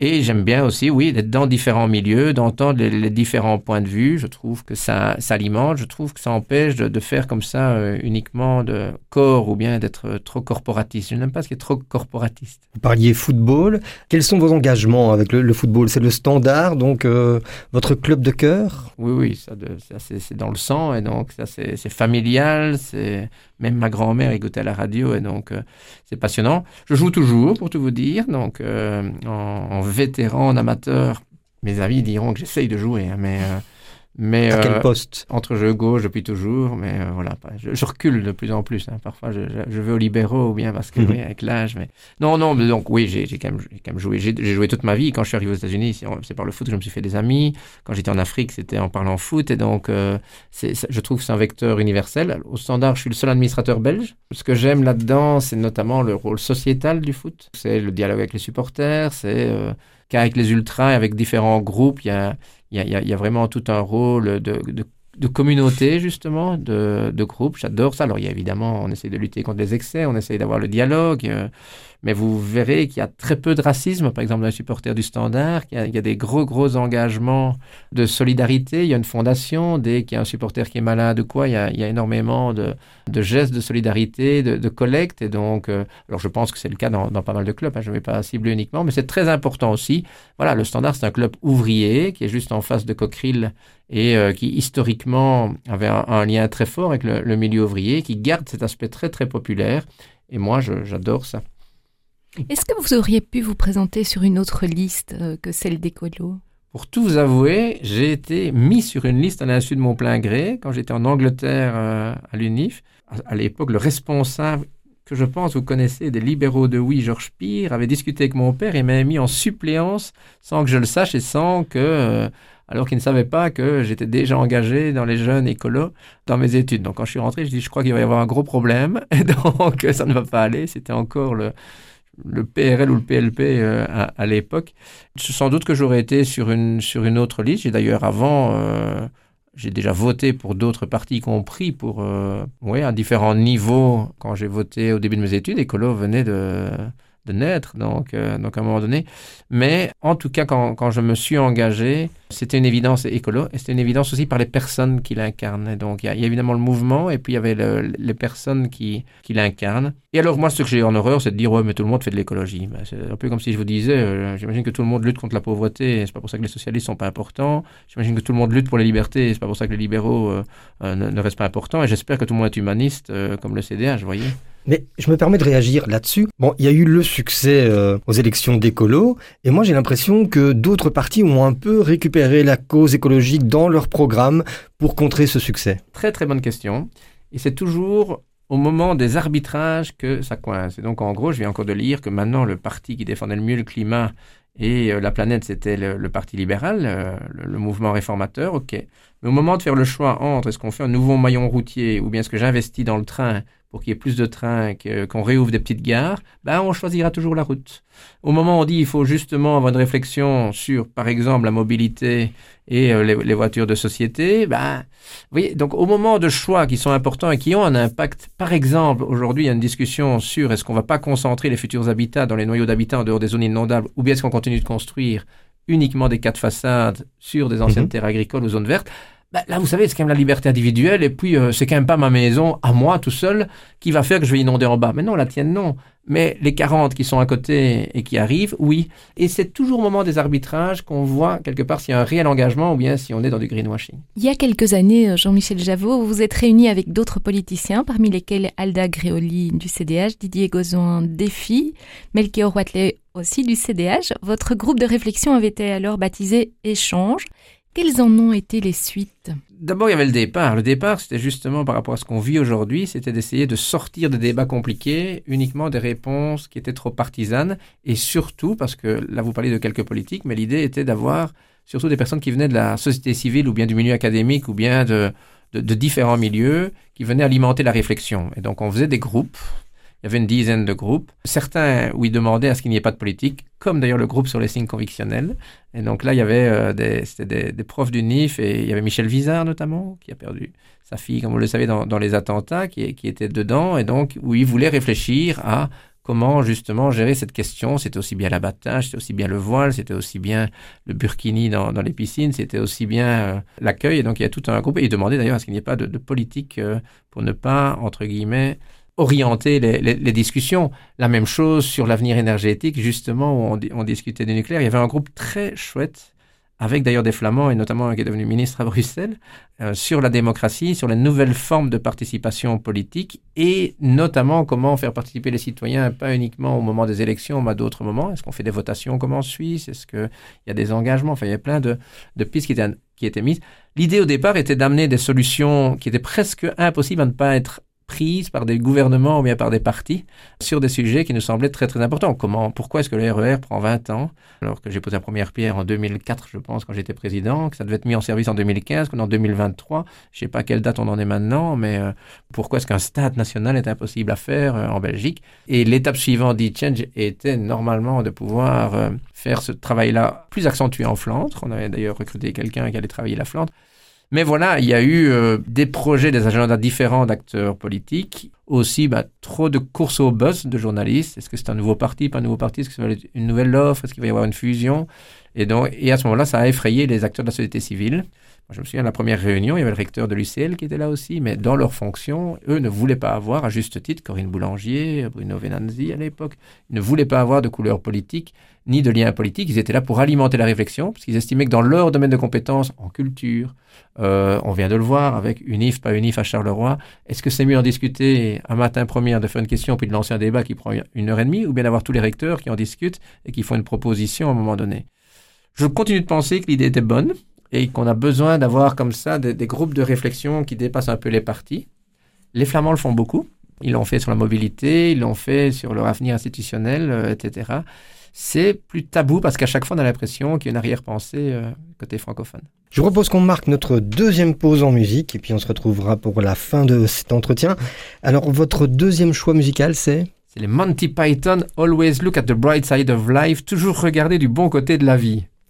Et j'aime bien aussi, oui, d'être dans différents milieux, d'entendre les, différents points de vue. Je trouve que ça, s'alimente. Je trouve que ça empêche de, faire comme ça euh, uniquement de corps ou bien d'être trop corporatiste. Je n'aime pas ce qui est trop corporatiste. Vous parliez football. Quels sont vos engagements avec le, football? C'est le standard, donc euh, votre club de cœur? Oui, oui, ça, c'est dans le sang et donc ça c'est familial. C'est même ma grand-mère écoutait à la radio et donc euh, c'est passionnant. Je joue toujours, pour tout vous dire, donc euh, en, vétéran, en amateur. Mes amis diront que j'essaye de jouer, hein, mais euh, Mais à quel poste? Entre jeu gauche depuis toujours, mais voilà, je, recule de plus en plus. Hein. Parfois, je, je, vais aux libéraux ou bien parce que oui, avec l'âge. Mais non, non, mais donc oui, j'ai quand, quand, même joué. J'ai joué toute ma vie. Quand je suis arrivé aux États-Unis, c'est par le foot que je me suis fait des amis. Quand j'étais en Afrique, c'était en parlant foot, et donc je trouve que c'est un vecteur universel. Au standard, je suis le seul administrateur belge. Ce que j'aime là-dedans, c'est notamment le rôle sociétal du foot. C'est le dialogue avec les supporters, c'est euh, qu'avec les ultras et avec différents groupes, il y a, vraiment tout un rôle de, communauté, justement, de, de groupe. J'adore ça. Alors, il y a évidemment, on essaie de lutter contre les excès, on essaie d'avoir le dialogue, euh, mais vous verrez qu'il y a très peu de racisme, par exemple, dans les supporters du Standard, qu'il y, a des gros, gros engagements de solidarité. Il y a une fondation, dès qu'il y a un supporter qui est malade ou quoi, il y a, énormément de, gestes de solidarité, de, de collecte. Et donc, euh, alors je pense que c'est le cas dans, dans, pas mal de clubs, hein, je ne vais pas cibler uniquement, mais c'est très important aussi. Voilà, le Standard, c'est un club ouvrier qui est juste en face de Coqueril et euh, qui historiquement avait un, lien très fort avec le, milieu ouvrier, qui garde cet aspect très très populaire. Et moi, j'adore ça. Est-ce que vous auriez pu vous présenter sur une autre liste euh, que celle des colos? Pour tout vous avouer, j'ai été mis sur une liste à l'insu de mon plein gré quand j'étais en Angleterre euh, à l'UNIF. À, l'époque, le responsable que je pense vous connaissez des libéraux de oui, Georges Pire, avait discuté avec mon père et m'a mis en suppléance sans que je le sache et sans que alors qu'il ne savait pas que j'étais déjà engagé dans les jeunes écolos dans mes études. Donc quand je suis rentré, je dis je crois qu'il va y avoir un gros problème, *laughs* et donc ça ne va pas aller. C'était encore le, le PRL ou le PLP euh, à, l'époque. Sans doute que j'aurais été sur une, sur une autre liste. J'ai d'ailleurs avant, euh, j'ai déjà voté pour d'autres partis, y compris pour, euh, oui, à différents niveaux. Quand j'ai voté au début de mes études, Écolo venait de de naître, donc, euh, donc à un moment donné. Mais en tout cas, quand, quand je me suis engagé, c'était une évidence écolo et c'était une évidence aussi par les personnes qui l'incarnent. Donc il y, a, évidemment le mouvement et puis il y avait les personnes qui, qui l'incarnent. Et alors moi, ce que j'ai en horreur, c'est de dire, ouais, mais tout le monde fait de l'écologie. Ben, c'est un peu comme si je vous disais, euh, j'imagine que tout le monde lutte contre la pauvreté, c'est pas pour ça que les socialistes sont pas importants. J'imagine que tout le monde lutte pour les libertés, c'est pas pour ça que les libéraux euh, ne, restent pas importants. Et j'espère que tout le monde est humaniste, comme le CDH, vous voyez. Mais je me permets de réagir là-dessus. Bon, il y a eu le succès euh, aux élections d'écolo, et moi j'ai l'impression que d'autres partis ont un peu récupéré la cause écologique dans leur programme pour contrer ce succès. Très très bonne question. Et c'est toujours au moment des arbitrages que ça coince. Et donc en gros, je viens encore de lire que maintenant le parti qui défendait le mieux le climat et euh, la planète, c'était le, Parti libéral, euh, le, mouvement réformateur, ok. Mais au moment de faire le choix entre est-ce qu'on fait un nouveau maillon routier ou bien est-ce que j'investis dans le train pour qu'il y ait plus de trains, qu'on réouvre des petites gares, ben on choisira toujours la route. Au moment où on dit il faut justement avoir une réflexion sur, par exemple, la mobilité et euh, les, voitures de société, ben, vous voyez, donc au moment de choix qui sont importants et qui ont un impact, par exemple, aujourd'hui il y a une discussion sur est-ce qu'on va pas concentrer les futurs habitats dans les noyaux d'habitats en dehors des zones inondables, ou bien est-ce qu'on continue de construire uniquement des quatre façades sur des anciennes mhm. terres agricoles ou zones vertes, ben, là, vous savez, c'est quand même la liberté individuelle, et puis euh, c'est quand même pas ma maison, à moi, tout seul, qui va faire que je vais inonder en bas. Mais non, la tienne, non. Mais les 40 qui sont à côté et qui arrivent, oui. Et c'est toujours au moment des arbitrages qu'on voit quelque part s'il y a un réel engagement ou bien si on est dans du greenwashing. Il y a quelques années, euh, Jean-Michel Javot, vous vous êtes réuni avec d'autres politiciens, parmi lesquels Alda Gréoli du CDH, Didier Gozon Défi, Melchior Watley aussi du CDH. Votre groupe de réflexion avait été alors baptisé Échange. Quelles en ont été les suites? D'abord, il y avait le départ. Le départ, c'était justement par rapport à ce qu'on vit aujourd'hui, c'était d'essayer de sortir des débats compliqués, uniquement des réponses qui étaient trop partisanes, et surtout, parce que là, vous parlez de quelques politiques, mais l'idée était d'avoir surtout des personnes qui venaient de la société civile ou bien du milieu académique ou bien de, de différents milieux qui venaient alimenter la réflexion. Et donc, on faisait des groupes il y avait une dizaine de groupes. Certains, ils demandaient à ce qu'il n'y ait pas de politique, comme d'ailleurs le groupe sur les signes convictionnels. Et donc là, il y avait euh, des, profs du NIF et il y avait Michel Vizard notamment, qui a perdu sa fille, comme vous le savez, dans, les attentats, qui, était dedans. Et donc, où il voulait réfléchir à comment justement gérer cette question. C'était aussi bien l'abattage, c'était aussi bien le voile, c'était aussi bien le burkini dans, les piscines, c'était aussi bien euh, l'accueil. Et donc il y a tout un groupe. Et il demandait d'ailleurs à ce qu'il n'y ait pas de, de politique euh, pour ne pas, entre guillemets, orienter les, discussions. La même chose sur l'avenir énergétique, justement, où on, discutait du nucléaire. Il y avait un groupe très chouette avec d'ailleurs des Flamands et notamment un qui est devenu ministre à Bruxelles, euh, sur la démocratie, sur les nouvelles formes de participation politique et notamment comment faire participer les citoyens, pas uniquement au moment des élections, mais à d'autres moments. Est-ce qu'on fait des votations comme en Suisse Est-ce qu'il y a des engagements? Enfin, il y a plein de, de pistes qui étaient, qui étaient mises. L'idée au départ était d'amener des solutions qui étaient presque impossibles à ne pas être par des gouvernements ou bien par des partis sur des sujets qui nous semblaient très très importants. Comment, pourquoi est-ce que le RER e prend 20 ans alors que j'ai posé la première pierre en 2004, je pense, quand j'étais président, que ça devait être mis en service en 2015, qu'on est en 2023. Je sais pas quelle date on en est maintenant, mais euh, pourquoi est-ce qu'un stade national est impossible à faire euh, en Belgique? Et l'étape suivante d'e-change était normalement de pouvoir euh, faire ce travail-là plus accentué en Flandre. On avait d'ailleurs recruté quelqu'un qui allait travailler la Flandre. Mais voilà, il y a eu euh, des projets, des agendas différents d'acteurs politiques. Aussi, bah, trop de courses au buzz de journalistes. Est-ce que c'est un nouveau parti, pas un nouveau parti? Est-ce que c'est une nouvelle offre? Est-ce qu'il va y avoir une fusion? Et, donc, et à ce moment-là, ça a effrayé les acteurs de la société civile. Je me souviens de la première réunion, il y avait le recteur de l'UCL qui était là aussi, mais dans leur fonction, eux ne voulaient pas avoir, à juste titre, Corinne Boulangier, Bruno Venanzi à l'époque, ils ne voulaient pas avoir de couleur politique ni de lien politique. Ils étaient là pour alimenter la réflexion, parce qu'ils estimaient que dans leur domaine de compétences, en culture, euh, on vient de le voir avec UNIF, pas UNIF à Charleroi. Est-ce que c'est mieux en discuter un matin premier, de faire une question, puis de lancer un débat qui prend une heure et demie, ou bien d'avoir tous les recteurs qui en discutent et qui font une proposition à un moment donné? Je continue de penser que l'idée était bonne et qu'on a besoin d'avoir comme ça des, des, groupes de réflexion qui dépassent un peu les partis. Les Flamands le font beaucoup. Ils l'ont fait sur la mobilité, ils l'ont fait sur leur avenir institutionnel, euh, etc c'est plus tabou parce qu'à chaque fois, on a l'impression qu'il y a une arrière-pensée euh, côté francophone. Je propose qu'on marque notre deuxième pause en musique et puis on se retrouvera pour la fin de cet entretien. Alors, votre deuxième choix musical, c'est? C'est les Monty Python, Always Look at the Bright Side of Life, toujours regarder du bon côté de la vie.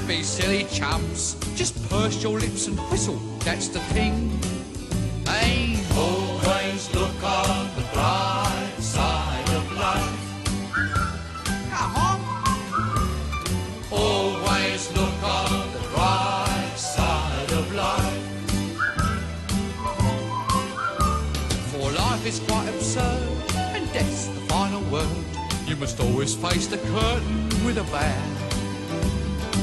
don't be silly chumps. Just purse your lips and whistle, that's the thing. Hey, always look on the bright side of life. Come on. Always look on the bright side of life. For life is quite absurd, and death's the final word. You must always face the curtain with a bow.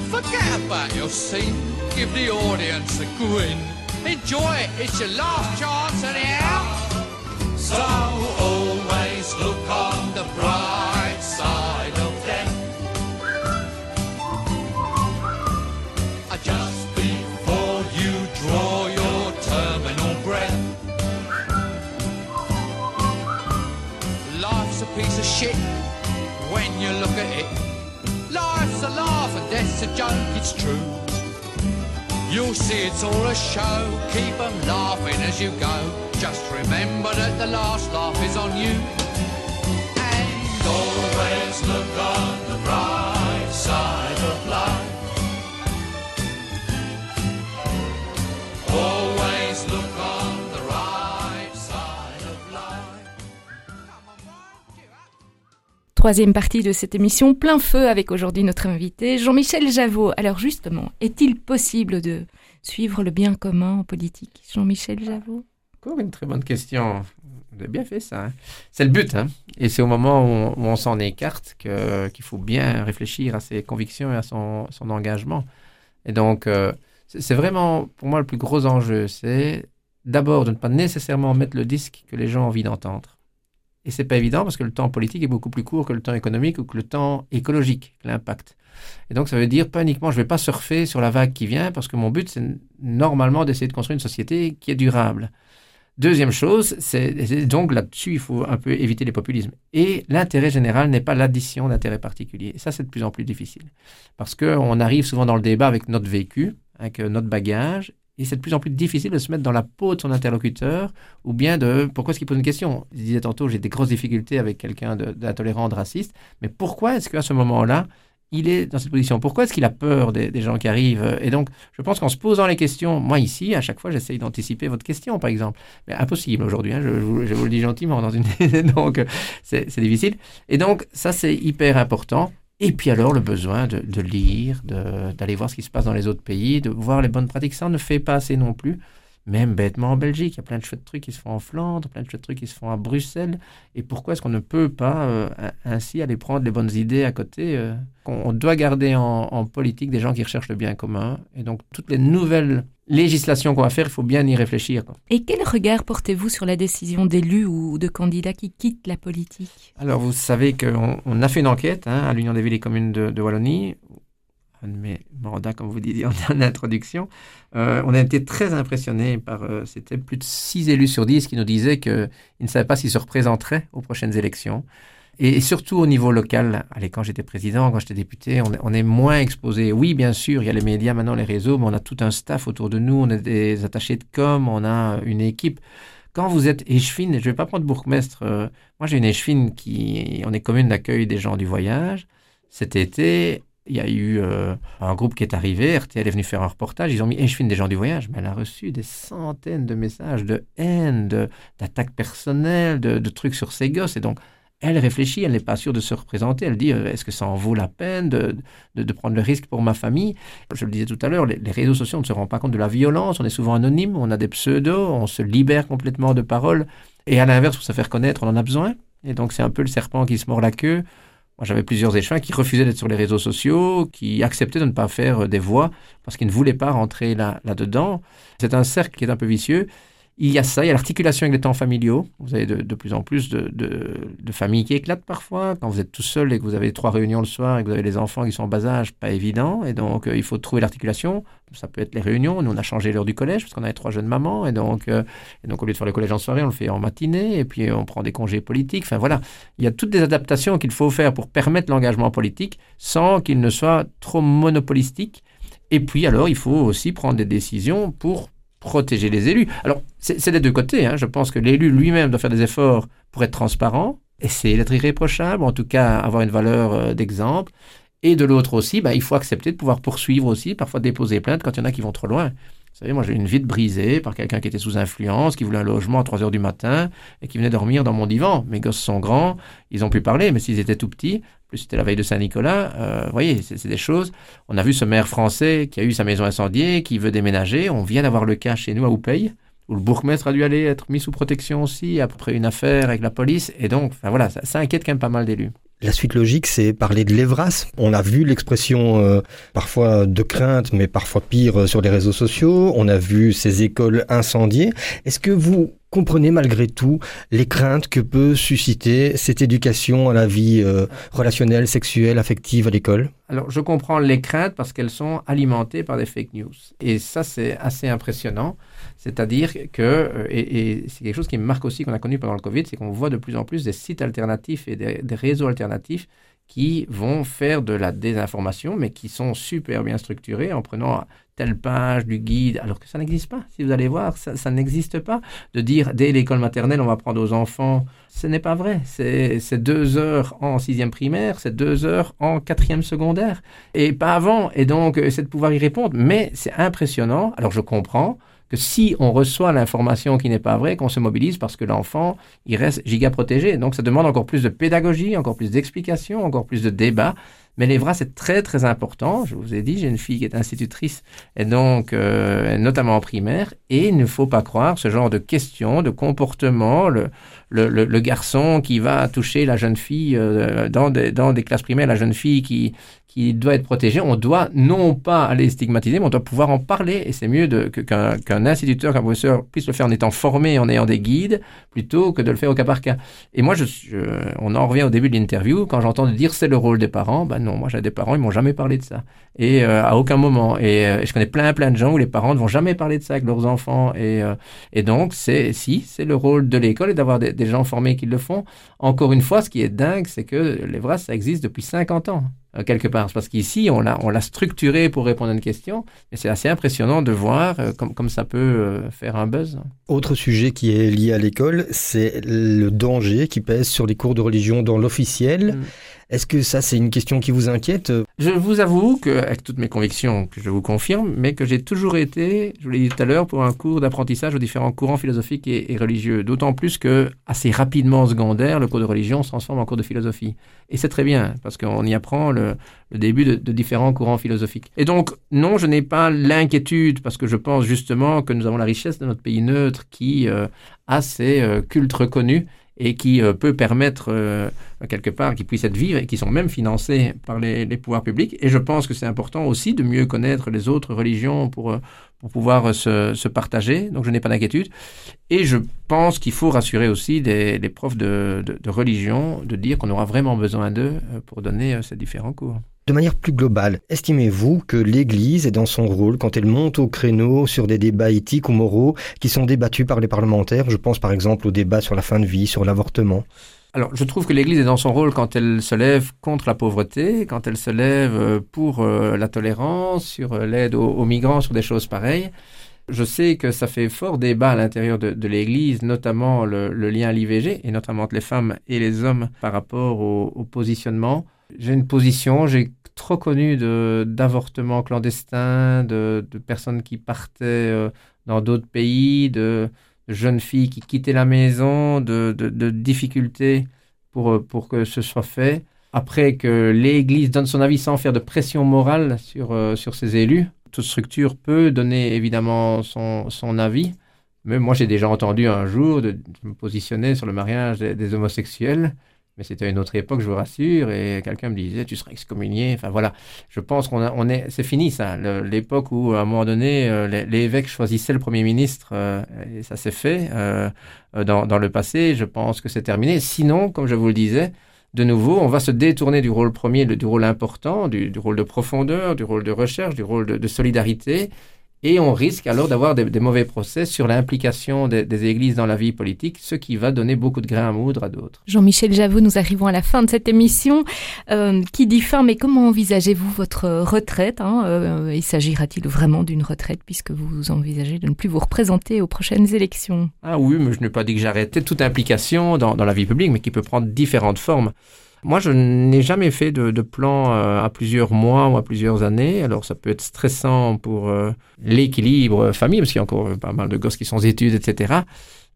Forget about your scene, give the audience a grin. Enjoy it, it's your last chance anyhow. Death's a joke, it's true. You'll see it's all a show, keep 'em laughing as you go. Just remember that the last laugh is on you. And always look on Troisième partie de cette émission, plein feu avec aujourd'hui notre invité Jean-Michel Javot. Alors justement, est-il possible de suivre le bien commun en politique Jean-Michel Javot? Encore une très bonne question. Vous avez bien fait ça. hein. C'est le but. hein. Et c'est au moment où on, s'en écarte qu'il faut bien réfléchir à ses convictions et à son, engagement. Et donc, euh, c'est vraiment, pour moi, le plus gros enjeu. C'est d'abord de ne pas nécessairement mettre le disque que les gens ont envie d'entendre. Et c'est pas évident parce que le temps politique est beaucoup plus court que le temps économique ou que le temps écologique, l'impact. Et donc, ça veut dire pas uniquement, je vais pas surfer sur la vague qui vient parce que mon but, c'est normalement d'essayer de construire une société qui est durable. Deuxième chose, c'est donc là-dessus, il faut un peu éviter les populismes. Et l'intérêt général n'est pas l'addition d'intérêts particuliers. Et ça, c'est de plus en plus difficile. Parce qu'on arrive souvent dans le débat avec notre vécu, avec notre bagage, et c'est de plus en plus difficile de se mettre dans la peau de son interlocuteur, ou bien de pourquoi est-ce qu'il pose une question? Je disais tantôt, j'ai des grosses difficultés avec quelqu'un d'intolérant, de, raciste, mais pourquoi est-ce qu'à ce moment-là, il est dans cette position? Pourquoi est-ce qu'il a peur des, gens qui arrivent? Et donc, je pense qu'en se posant les questions, moi ici, à chaque fois, j'essaye d'anticiper votre question, par exemple. Mais impossible aujourd'hui, hein, je, vous le dis gentiment, dans une... *laughs* donc c'est difficile. Et donc, ça, c'est hyper important. Et puis alors, le besoin de, lire, d'aller voir ce qui se passe dans les autres pays, de voir les bonnes pratiques, ça, ne fait pas assez non plus. Même bêtement en Belgique, il y a plein de chouettes trucs qui se font en Flandre, plein de chouettes trucs qui se font à Bruxelles. Et pourquoi est-ce qu'on ne peut pas euh, ainsi aller prendre les bonnes idées à côté euh, On doit garder en, politique des gens qui recherchent le bien commun. Et donc toutes les nouvelles législations qu'on va faire, il faut bien y réfléchir. Et quel regard portez-vous sur la décision d'élus ou de candidats qui quittent la politique? Alors vous savez qu'on a fait une enquête hein, à l'Union des villes et communes de, de Wallonie un de comme vous disiez *laughs* en, introduction, euh, on a été très impressionnés par, euh, c'était plus de 6 élus sur 10 qui nous disaient qu'ils ne savaient pas s'ils se représenteraient aux prochaines élections. Et, surtout au niveau local, allez, quand j'étais président, quand j'étais député, on, est moins exposé. Oui, bien sûr, il y a les médias, maintenant les réseaux, mais on a tout un staff autour de nous, on a des attachés de com, on a une équipe quand vous êtes échevine, je ne vais pas prendre bourgmestre, euh, moi j'ai une échevine qui, on est commune d'accueil des gens du voyage. Cet été, il y a eu euh, un groupe qui est arrivé, RTL est venu faire un reportage, ils ont mis Eschwin des gens du voyage, mais elle a reçu des centaines de messages de haine, d'attaques personnelles, de, trucs sur ses gosses, et donc elle réfléchit, elle n'est pas sûre de se représenter, elle dit euh, est-ce que ça en vaut la peine de, de, prendre le risque pour ma famille? Je le disais tout à l'heure, les, les, réseaux sociaux, on ne se rend pas compte de la violence, on est souvent anonyme, on a des pseudos, on se libère complètement de paroles, et à l'inverse, pour se faire connaître, on en a besoin, et donc c'est un peu le serpent qui se mord la queue. Moi, j'avais plusieurs échevins qui refusaient d'être sur les réseaux sociaux, qui acceptaient de ne pas faire euh, des voix parce qu'ils ne voulaient pas rentrer là, là-dedans. C'est un cercle qui est un peu vicieux. Il y a ça, il y a l'articulation avec les temps familiaux. Vous avez de, plus en plus de, familles qui éclatent parfois. Quand vous êtes tout seul et que vous avez trois réunions le soir et que vous avez les enfants qui sont en bas âge, pas évident. Et donc, euh, il faut trouver l'articulation. Ça peut être les réunions. Nous, on a changé l'heure du collège parce qu'on avait trois jeunes mamans. Et donc, euh, et donc, au lieu de faire le collège en soirée, on le fait en matinée. Et puis, on prend des congés politiques. Enfin, voilà. Il y a toutes des adaptations qu'il faut faire pour permettre l'engagement politique sans qu'il ne soit trop monopolistique. Et puis, alors, il faut aussi prendre des décisions pour protéger les élus. Alors, c'est des deux côtés. Hein. Je pense que l'élu lui-même doit faire des efforts pour être transparent, essayer d'être irréprochable, en tout cas avoir une valeur euh, d'exemple. Et de l'autre aussi, bah, il faut accepter de pouvoir poursuivre aussi, parfois déposer plainte quand il y en a qui vont trop loin. Vous savez, moi j'ai une vitre brisée par quelqu'un qui était sous influence, qui voulait un logement à 3 heures du matin et qui venait dormir dans mon divan. Mes gosses sont grands, ils ont pu parler, mais s'ils étaient tout petits, plus c'était la veille de Saint-Nicolas, euh, vous voyez, c'est des choses. On a vu ce maire français qui a eu sa maison incendiée, qui veut déménager. On vient d'avoir le cas chez nous à Oupey, où le bourgmestre a dû aller être mis sous protection aussi, après une affaire avec la police. Et donc, enfin voilà, ça, inquiète quand même pas mal d'élus. La suite logique, c'est parler de l'Evras. On a vu l'expression euh, parfois de crainte, mais parfois pire euh, sur les réseaux sociaux. On a vu ces écoles incendiées. Est-ce que vous comprenez malgré tout les craintes que peut susciter cette éducation à la vie euh, relationnelle, sexuelle, affective à l'école Alors, je comprends les craintes parce qu'elles sont alimentées par des fake news. Et ça, c'est assez impressionnant. C'est-à-dire que, euh, et, c'est quelque chose qui me marque aussi qu'on a connu pendant le Covid, c'est qu'on voit de plus en plus des sites alternatifs et des, réseaux alternatifs qui vont faire de la désinformation, mais qui sont super bien structurés en prenant telle page du guide, alors que ça n'existe pas. Si vous allez voir, ça, n'existe pas. De dire dès l'école maternelle, on va prendre aux enfants, ce n'est pas vrai. C'est deux heures en sixième primaire, c'est deux heures en quatrième secondaire, et pas avant. Et donc, c'est de pouvoir y répondre. Mais c'est impressionnant. Alors, je comprends que si on reçoit l'information qui n'est pas vraie, qu'on se mobilise parce que l'enfant, il reste giga protégé. Donc ça demande encore plus de pédagogie, encore plus d'explications, encore plus de débats. Mais l'EVRA, c'est très très important. Je vous ai dit, j'ai une fille qui est institutrice, et donc euh, notamment en primaire, et il ne faut pas croire ce genre de questions, de comportement, le, le, garçon qui va toucher la jeune fille euh, dans, des, dans des classes primaires, la jeune fille qui, qui doit être protégée, on doit non pas aller stigmatiser, mais on doit pouvoir en parler. Et c'est mieux qu'un instituteur, qu'un professeur puisse le faire en étant formé, en ayant des guides, plutôt que de le faire au cas par cas. Et moi, je, on en revient au début de l'interview, quand j'entends dire c'est le rôle des parents, ben non, moi j'ai des parents, ils m'ont jamais parlé de ça. Et euh, à aucun moment. Euh, et, je connais plein plein de gens où les parents ne vont jamais parler de ça avec leurs enfants. Et, euh, donc, c'est si, c'est le rôle de l'école et d'avoir des, gens formés qui le font. Encore une fois, ce qui est dingue, c'est que les vrais, ça existe depuis 50 ans. Euh, quelque part. Parce qu'ici, on l'a, on l'a structuré pour répondre à une question, et c'est assez impressionnant de voir euh, comme, comme ça peut euh, faire un buzz. Autre sujet qui est lié à l'école, c'est le danger qui pèse sur les cours de religion dans l'officiel. Mm. Est-ce que ça, c'est une question qui vous inquiète? Je vous avoue que, avec toutes mes convictions, que je vous confirme, mais que j'ai toujours été, je vous l'ai dit tout à l'heure, pour un cours d'apprentissage aux différents courants philosophiques et, religieux. D'autant plus que, assez rapidement en secondaire, le cours de religion se transforme en cours de philosophie. Et c'est très bien, parce qu'on y apprend le, début de, différents courants philosophiques. Et donc, non, je n'ai pas l'inquiétude, parce que je pense justement que nous avons la richesse de notre pays neutre qui euh, a ses euh, cultes reconnus et qui euh, peut permettre quelque part qu'ils puissent être vivres et qui sont même financés par les, pouvoirs publics. Et je pense que c'est important aussi de mieux connaître les autres religions pour, euh, pour pouvoir se, partager. Donc je n'ai pas d'inquiétude. Et je pense qu'il faut rassurer aussi des, profs de, de religion de dire qu'on aura vraiment besoin d'eux pour donner ces différents cours. De manière plus globale, estimez-vous que l'Église est dans son rôle quand elle monte au créneau sur des débats éthiques ou moraux qui sont débattus par les parlementaires? Je pense par exemple au débat sur la fin de vie, sur l'avortement. Alors, je trouve que l'Église est dans son rôle quand elle se lève contre la pauvreté, quand elle se lève euh, pour euh, la tolérance, sur euh, l'aide aux, migrants, sur des choses pareilles. Je sais que ça fait fort débat à l'intérieur de, l'Église, notamment le, lien à l'IVG, et notamment entre les femmes et les hommes par rapport au, positionnement. J'ai une position, j'ai trop connu d'avortements clandestins, de, personnes qui partaient dans d'autres pays, de, jeunes filles qui quittaient la maison, de, de difficultés pour, euh, pour que ce soit fait. Après que l'Église donne son avis sans faire de pression morale sur, euh, sur ses élus, toute structure peut donner évidemment son, son avis. Mais moi, j'ai déjà entendu un jour de, me positionner sur le mariage des homosexuels. Mais c'était une autre époque, je vous rassure, et quelqu'un me disait, tu seras excommunié. Enfin voilà, je pense qu'on on est, c'est fini ça. L'époque où à un moment donné, euh, les, évêques choisissaient le premier ministre, euh, et ça s'est fait euh, dans, dans, le passé. Je pense que c'est terminé. Sinon, comme je vous le disais, de nouveau, on va se détourner du rôle premier, du rôle important, du, du rôle de profondeur, du rôle de recherche, du rôle de solidarité, et on risque alors d'avoir des, mauvais procès sur l'implication des, églises dans la vie politique, ce qui va donner beaucoup de grains à moudre à d'autres. Jean-Michel Javot, nous arrivons à la fin de cette émission. Euh, qui dit fin, mais comment envisagez-vous votre retraite hein euh, Il s'agira-t-il vraiment d'une retraite puisque vous envisagez de ne plus vous représenter aux prochaines élections? Ah oui, mais je n'ai pas dit que j'arrêtais toute implication dans la vie publique, mais qui peut prendre différentes formes. Moi, je n'ai jamais fait de, de, plan euh, à plusieurs mois ou à plusieurs années. Alors, ça peut être stressant pour euh, l'équilibre famille, parce qu'il y a encore pas mal de gosses qui sont aux études, etc.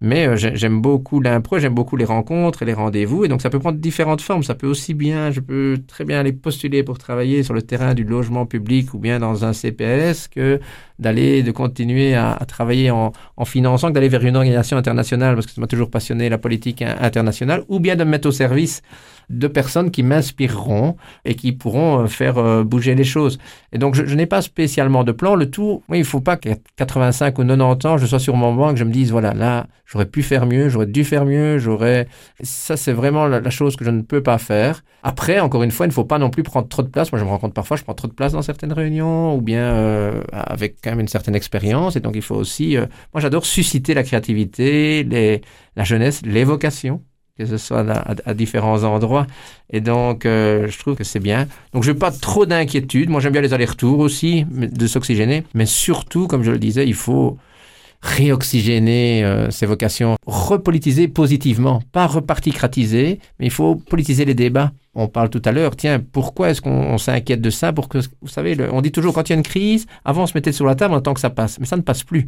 Mais euh, j'aime beaucoup l'impro, j'aime beaucoup les rencontres et les rendez-vous. Et donc, ça peut prendre différentes formes. Ça peut aussi bien, je peux très bien aller postuler pour travailler sur le terrain du logement public ou bien dans un CPS que d'aller, de continuer à, travailler en, en finançant, d'aller vers une organisation internationale, parce que ça m'a toujours passionné la politique internationale, ou bien de me mettre au service de personnes qui m'inspireront et qui pourront euh, faire euh, bouger les choses. Et donc, je, n'ai pas spécialement de plan. Le tout, il faut pas qu'à 85 ou 90 ans, je sois sur mon banc, que je me dise, voilà, là, j'aurais pu faire mieux, j'aurais dû faire mieux, j'aurais... Ça, c'est vraiment la, chose que je ne peux pas faire. Après, encore une fois, il ne faut pas non plus prendre trop de place. Moi, je me rends compte parfois, je prends trop de place dans certaines réunions ou bien euh, avec quand même une certaine expérience. Et donc, il faut aussi... moi, j'adore susciter la créativité, les, la jeunesse, l'évocation que ce soit à, différents endroits. Et donc, euh, je trouve que c'est bien. Donc, je n'ai pas trop d'inquiétude. Moi, j'aime bien les allers-retours aussi, de s'oxygéner. Mais surtout, comme je le disais, il faut réoxygéner euh, ces vocations, repolitiser positivement, pas reparticratiser, mais il faut politiser les débats. On parle tout à l'heure, tiens, pourquoi est-ce qu'on s'inquiète de ça Pour que, vous savez, on dit toujours quand il y a une crise, avant on se mettait sur la table en tant que ça passe, mais ça ne passe plus.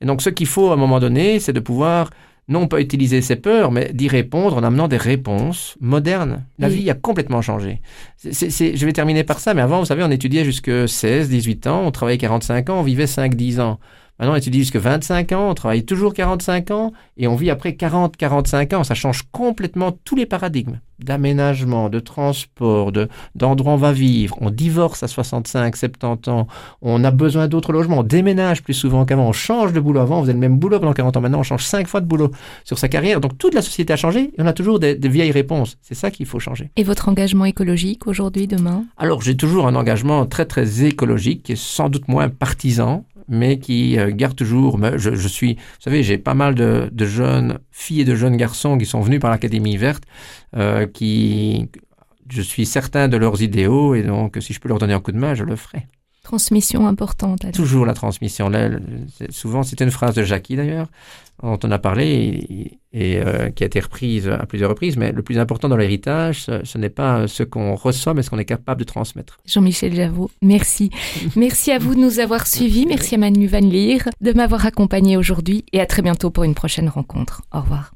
Et donc, ce qu'il faut à un moment donné, c'est de pouvoir non pas utiliser ses peurs, mais d'y répondre en amenant des réponses modernes. La vie a complètement changé. je vais terminer par ça, mais avant, vous savez, on étudiait jusque 16, 18 ans, on travaillait 45 ans, on vivait 5, 10 ans. Maintenant, on étudie jusque 25 ans, on travaille toujours 45 ans, et on vit après 40, 45 ans. Ça change complètement tous les paradigmes d'aménagement, de transport, de, d'endroits où on va vivre. On divorce à 65, 70 ans. On a besoin d'autres logements. On déménage plus souvent qu'avant. On change de boulot. Avant, on faisait le même boulot pendant 40 ans. Maintenant, on change 5 fois de boulot sur sa carrière. Donc, toute la société a changé et on a toujours des, des vieilles réponses. C'est ça qu'il faut changer. Et votre engagement écologique aujourd'hui, demain? Alors, j'ai toujours un engagement très, très écologique qui est sans doute moins partisan mais qui euh, toujours. Je, je, suis, vous savez, j'ai pas mal de, de, jeunes filles et de jeunes garçons qui sont venus par l'Académie verte, euh, qui je suis certain de leurs idéaux et donc si je peux leur donner un coup de main, je le ferai. Transmission importante. Toujours la transmission. Là, souvent, c'était une phrase de Jackie d'ailleurs, dont on a parlé et, euh, qui a été reprise à plusieurs reprises. Mais le plus important dans l'héritage, ce, n'est pas ce qu'on reçoit, mais ce qu'on est capable de transmettre. Jean-Michel Javot, merci. *laughs* merci à vous de nous avoir suivis. Merci à Manu Van Leer de m'avoir accompagné aujourd'hui et à très bientôt pour une prochaine rencontre. Au revoir.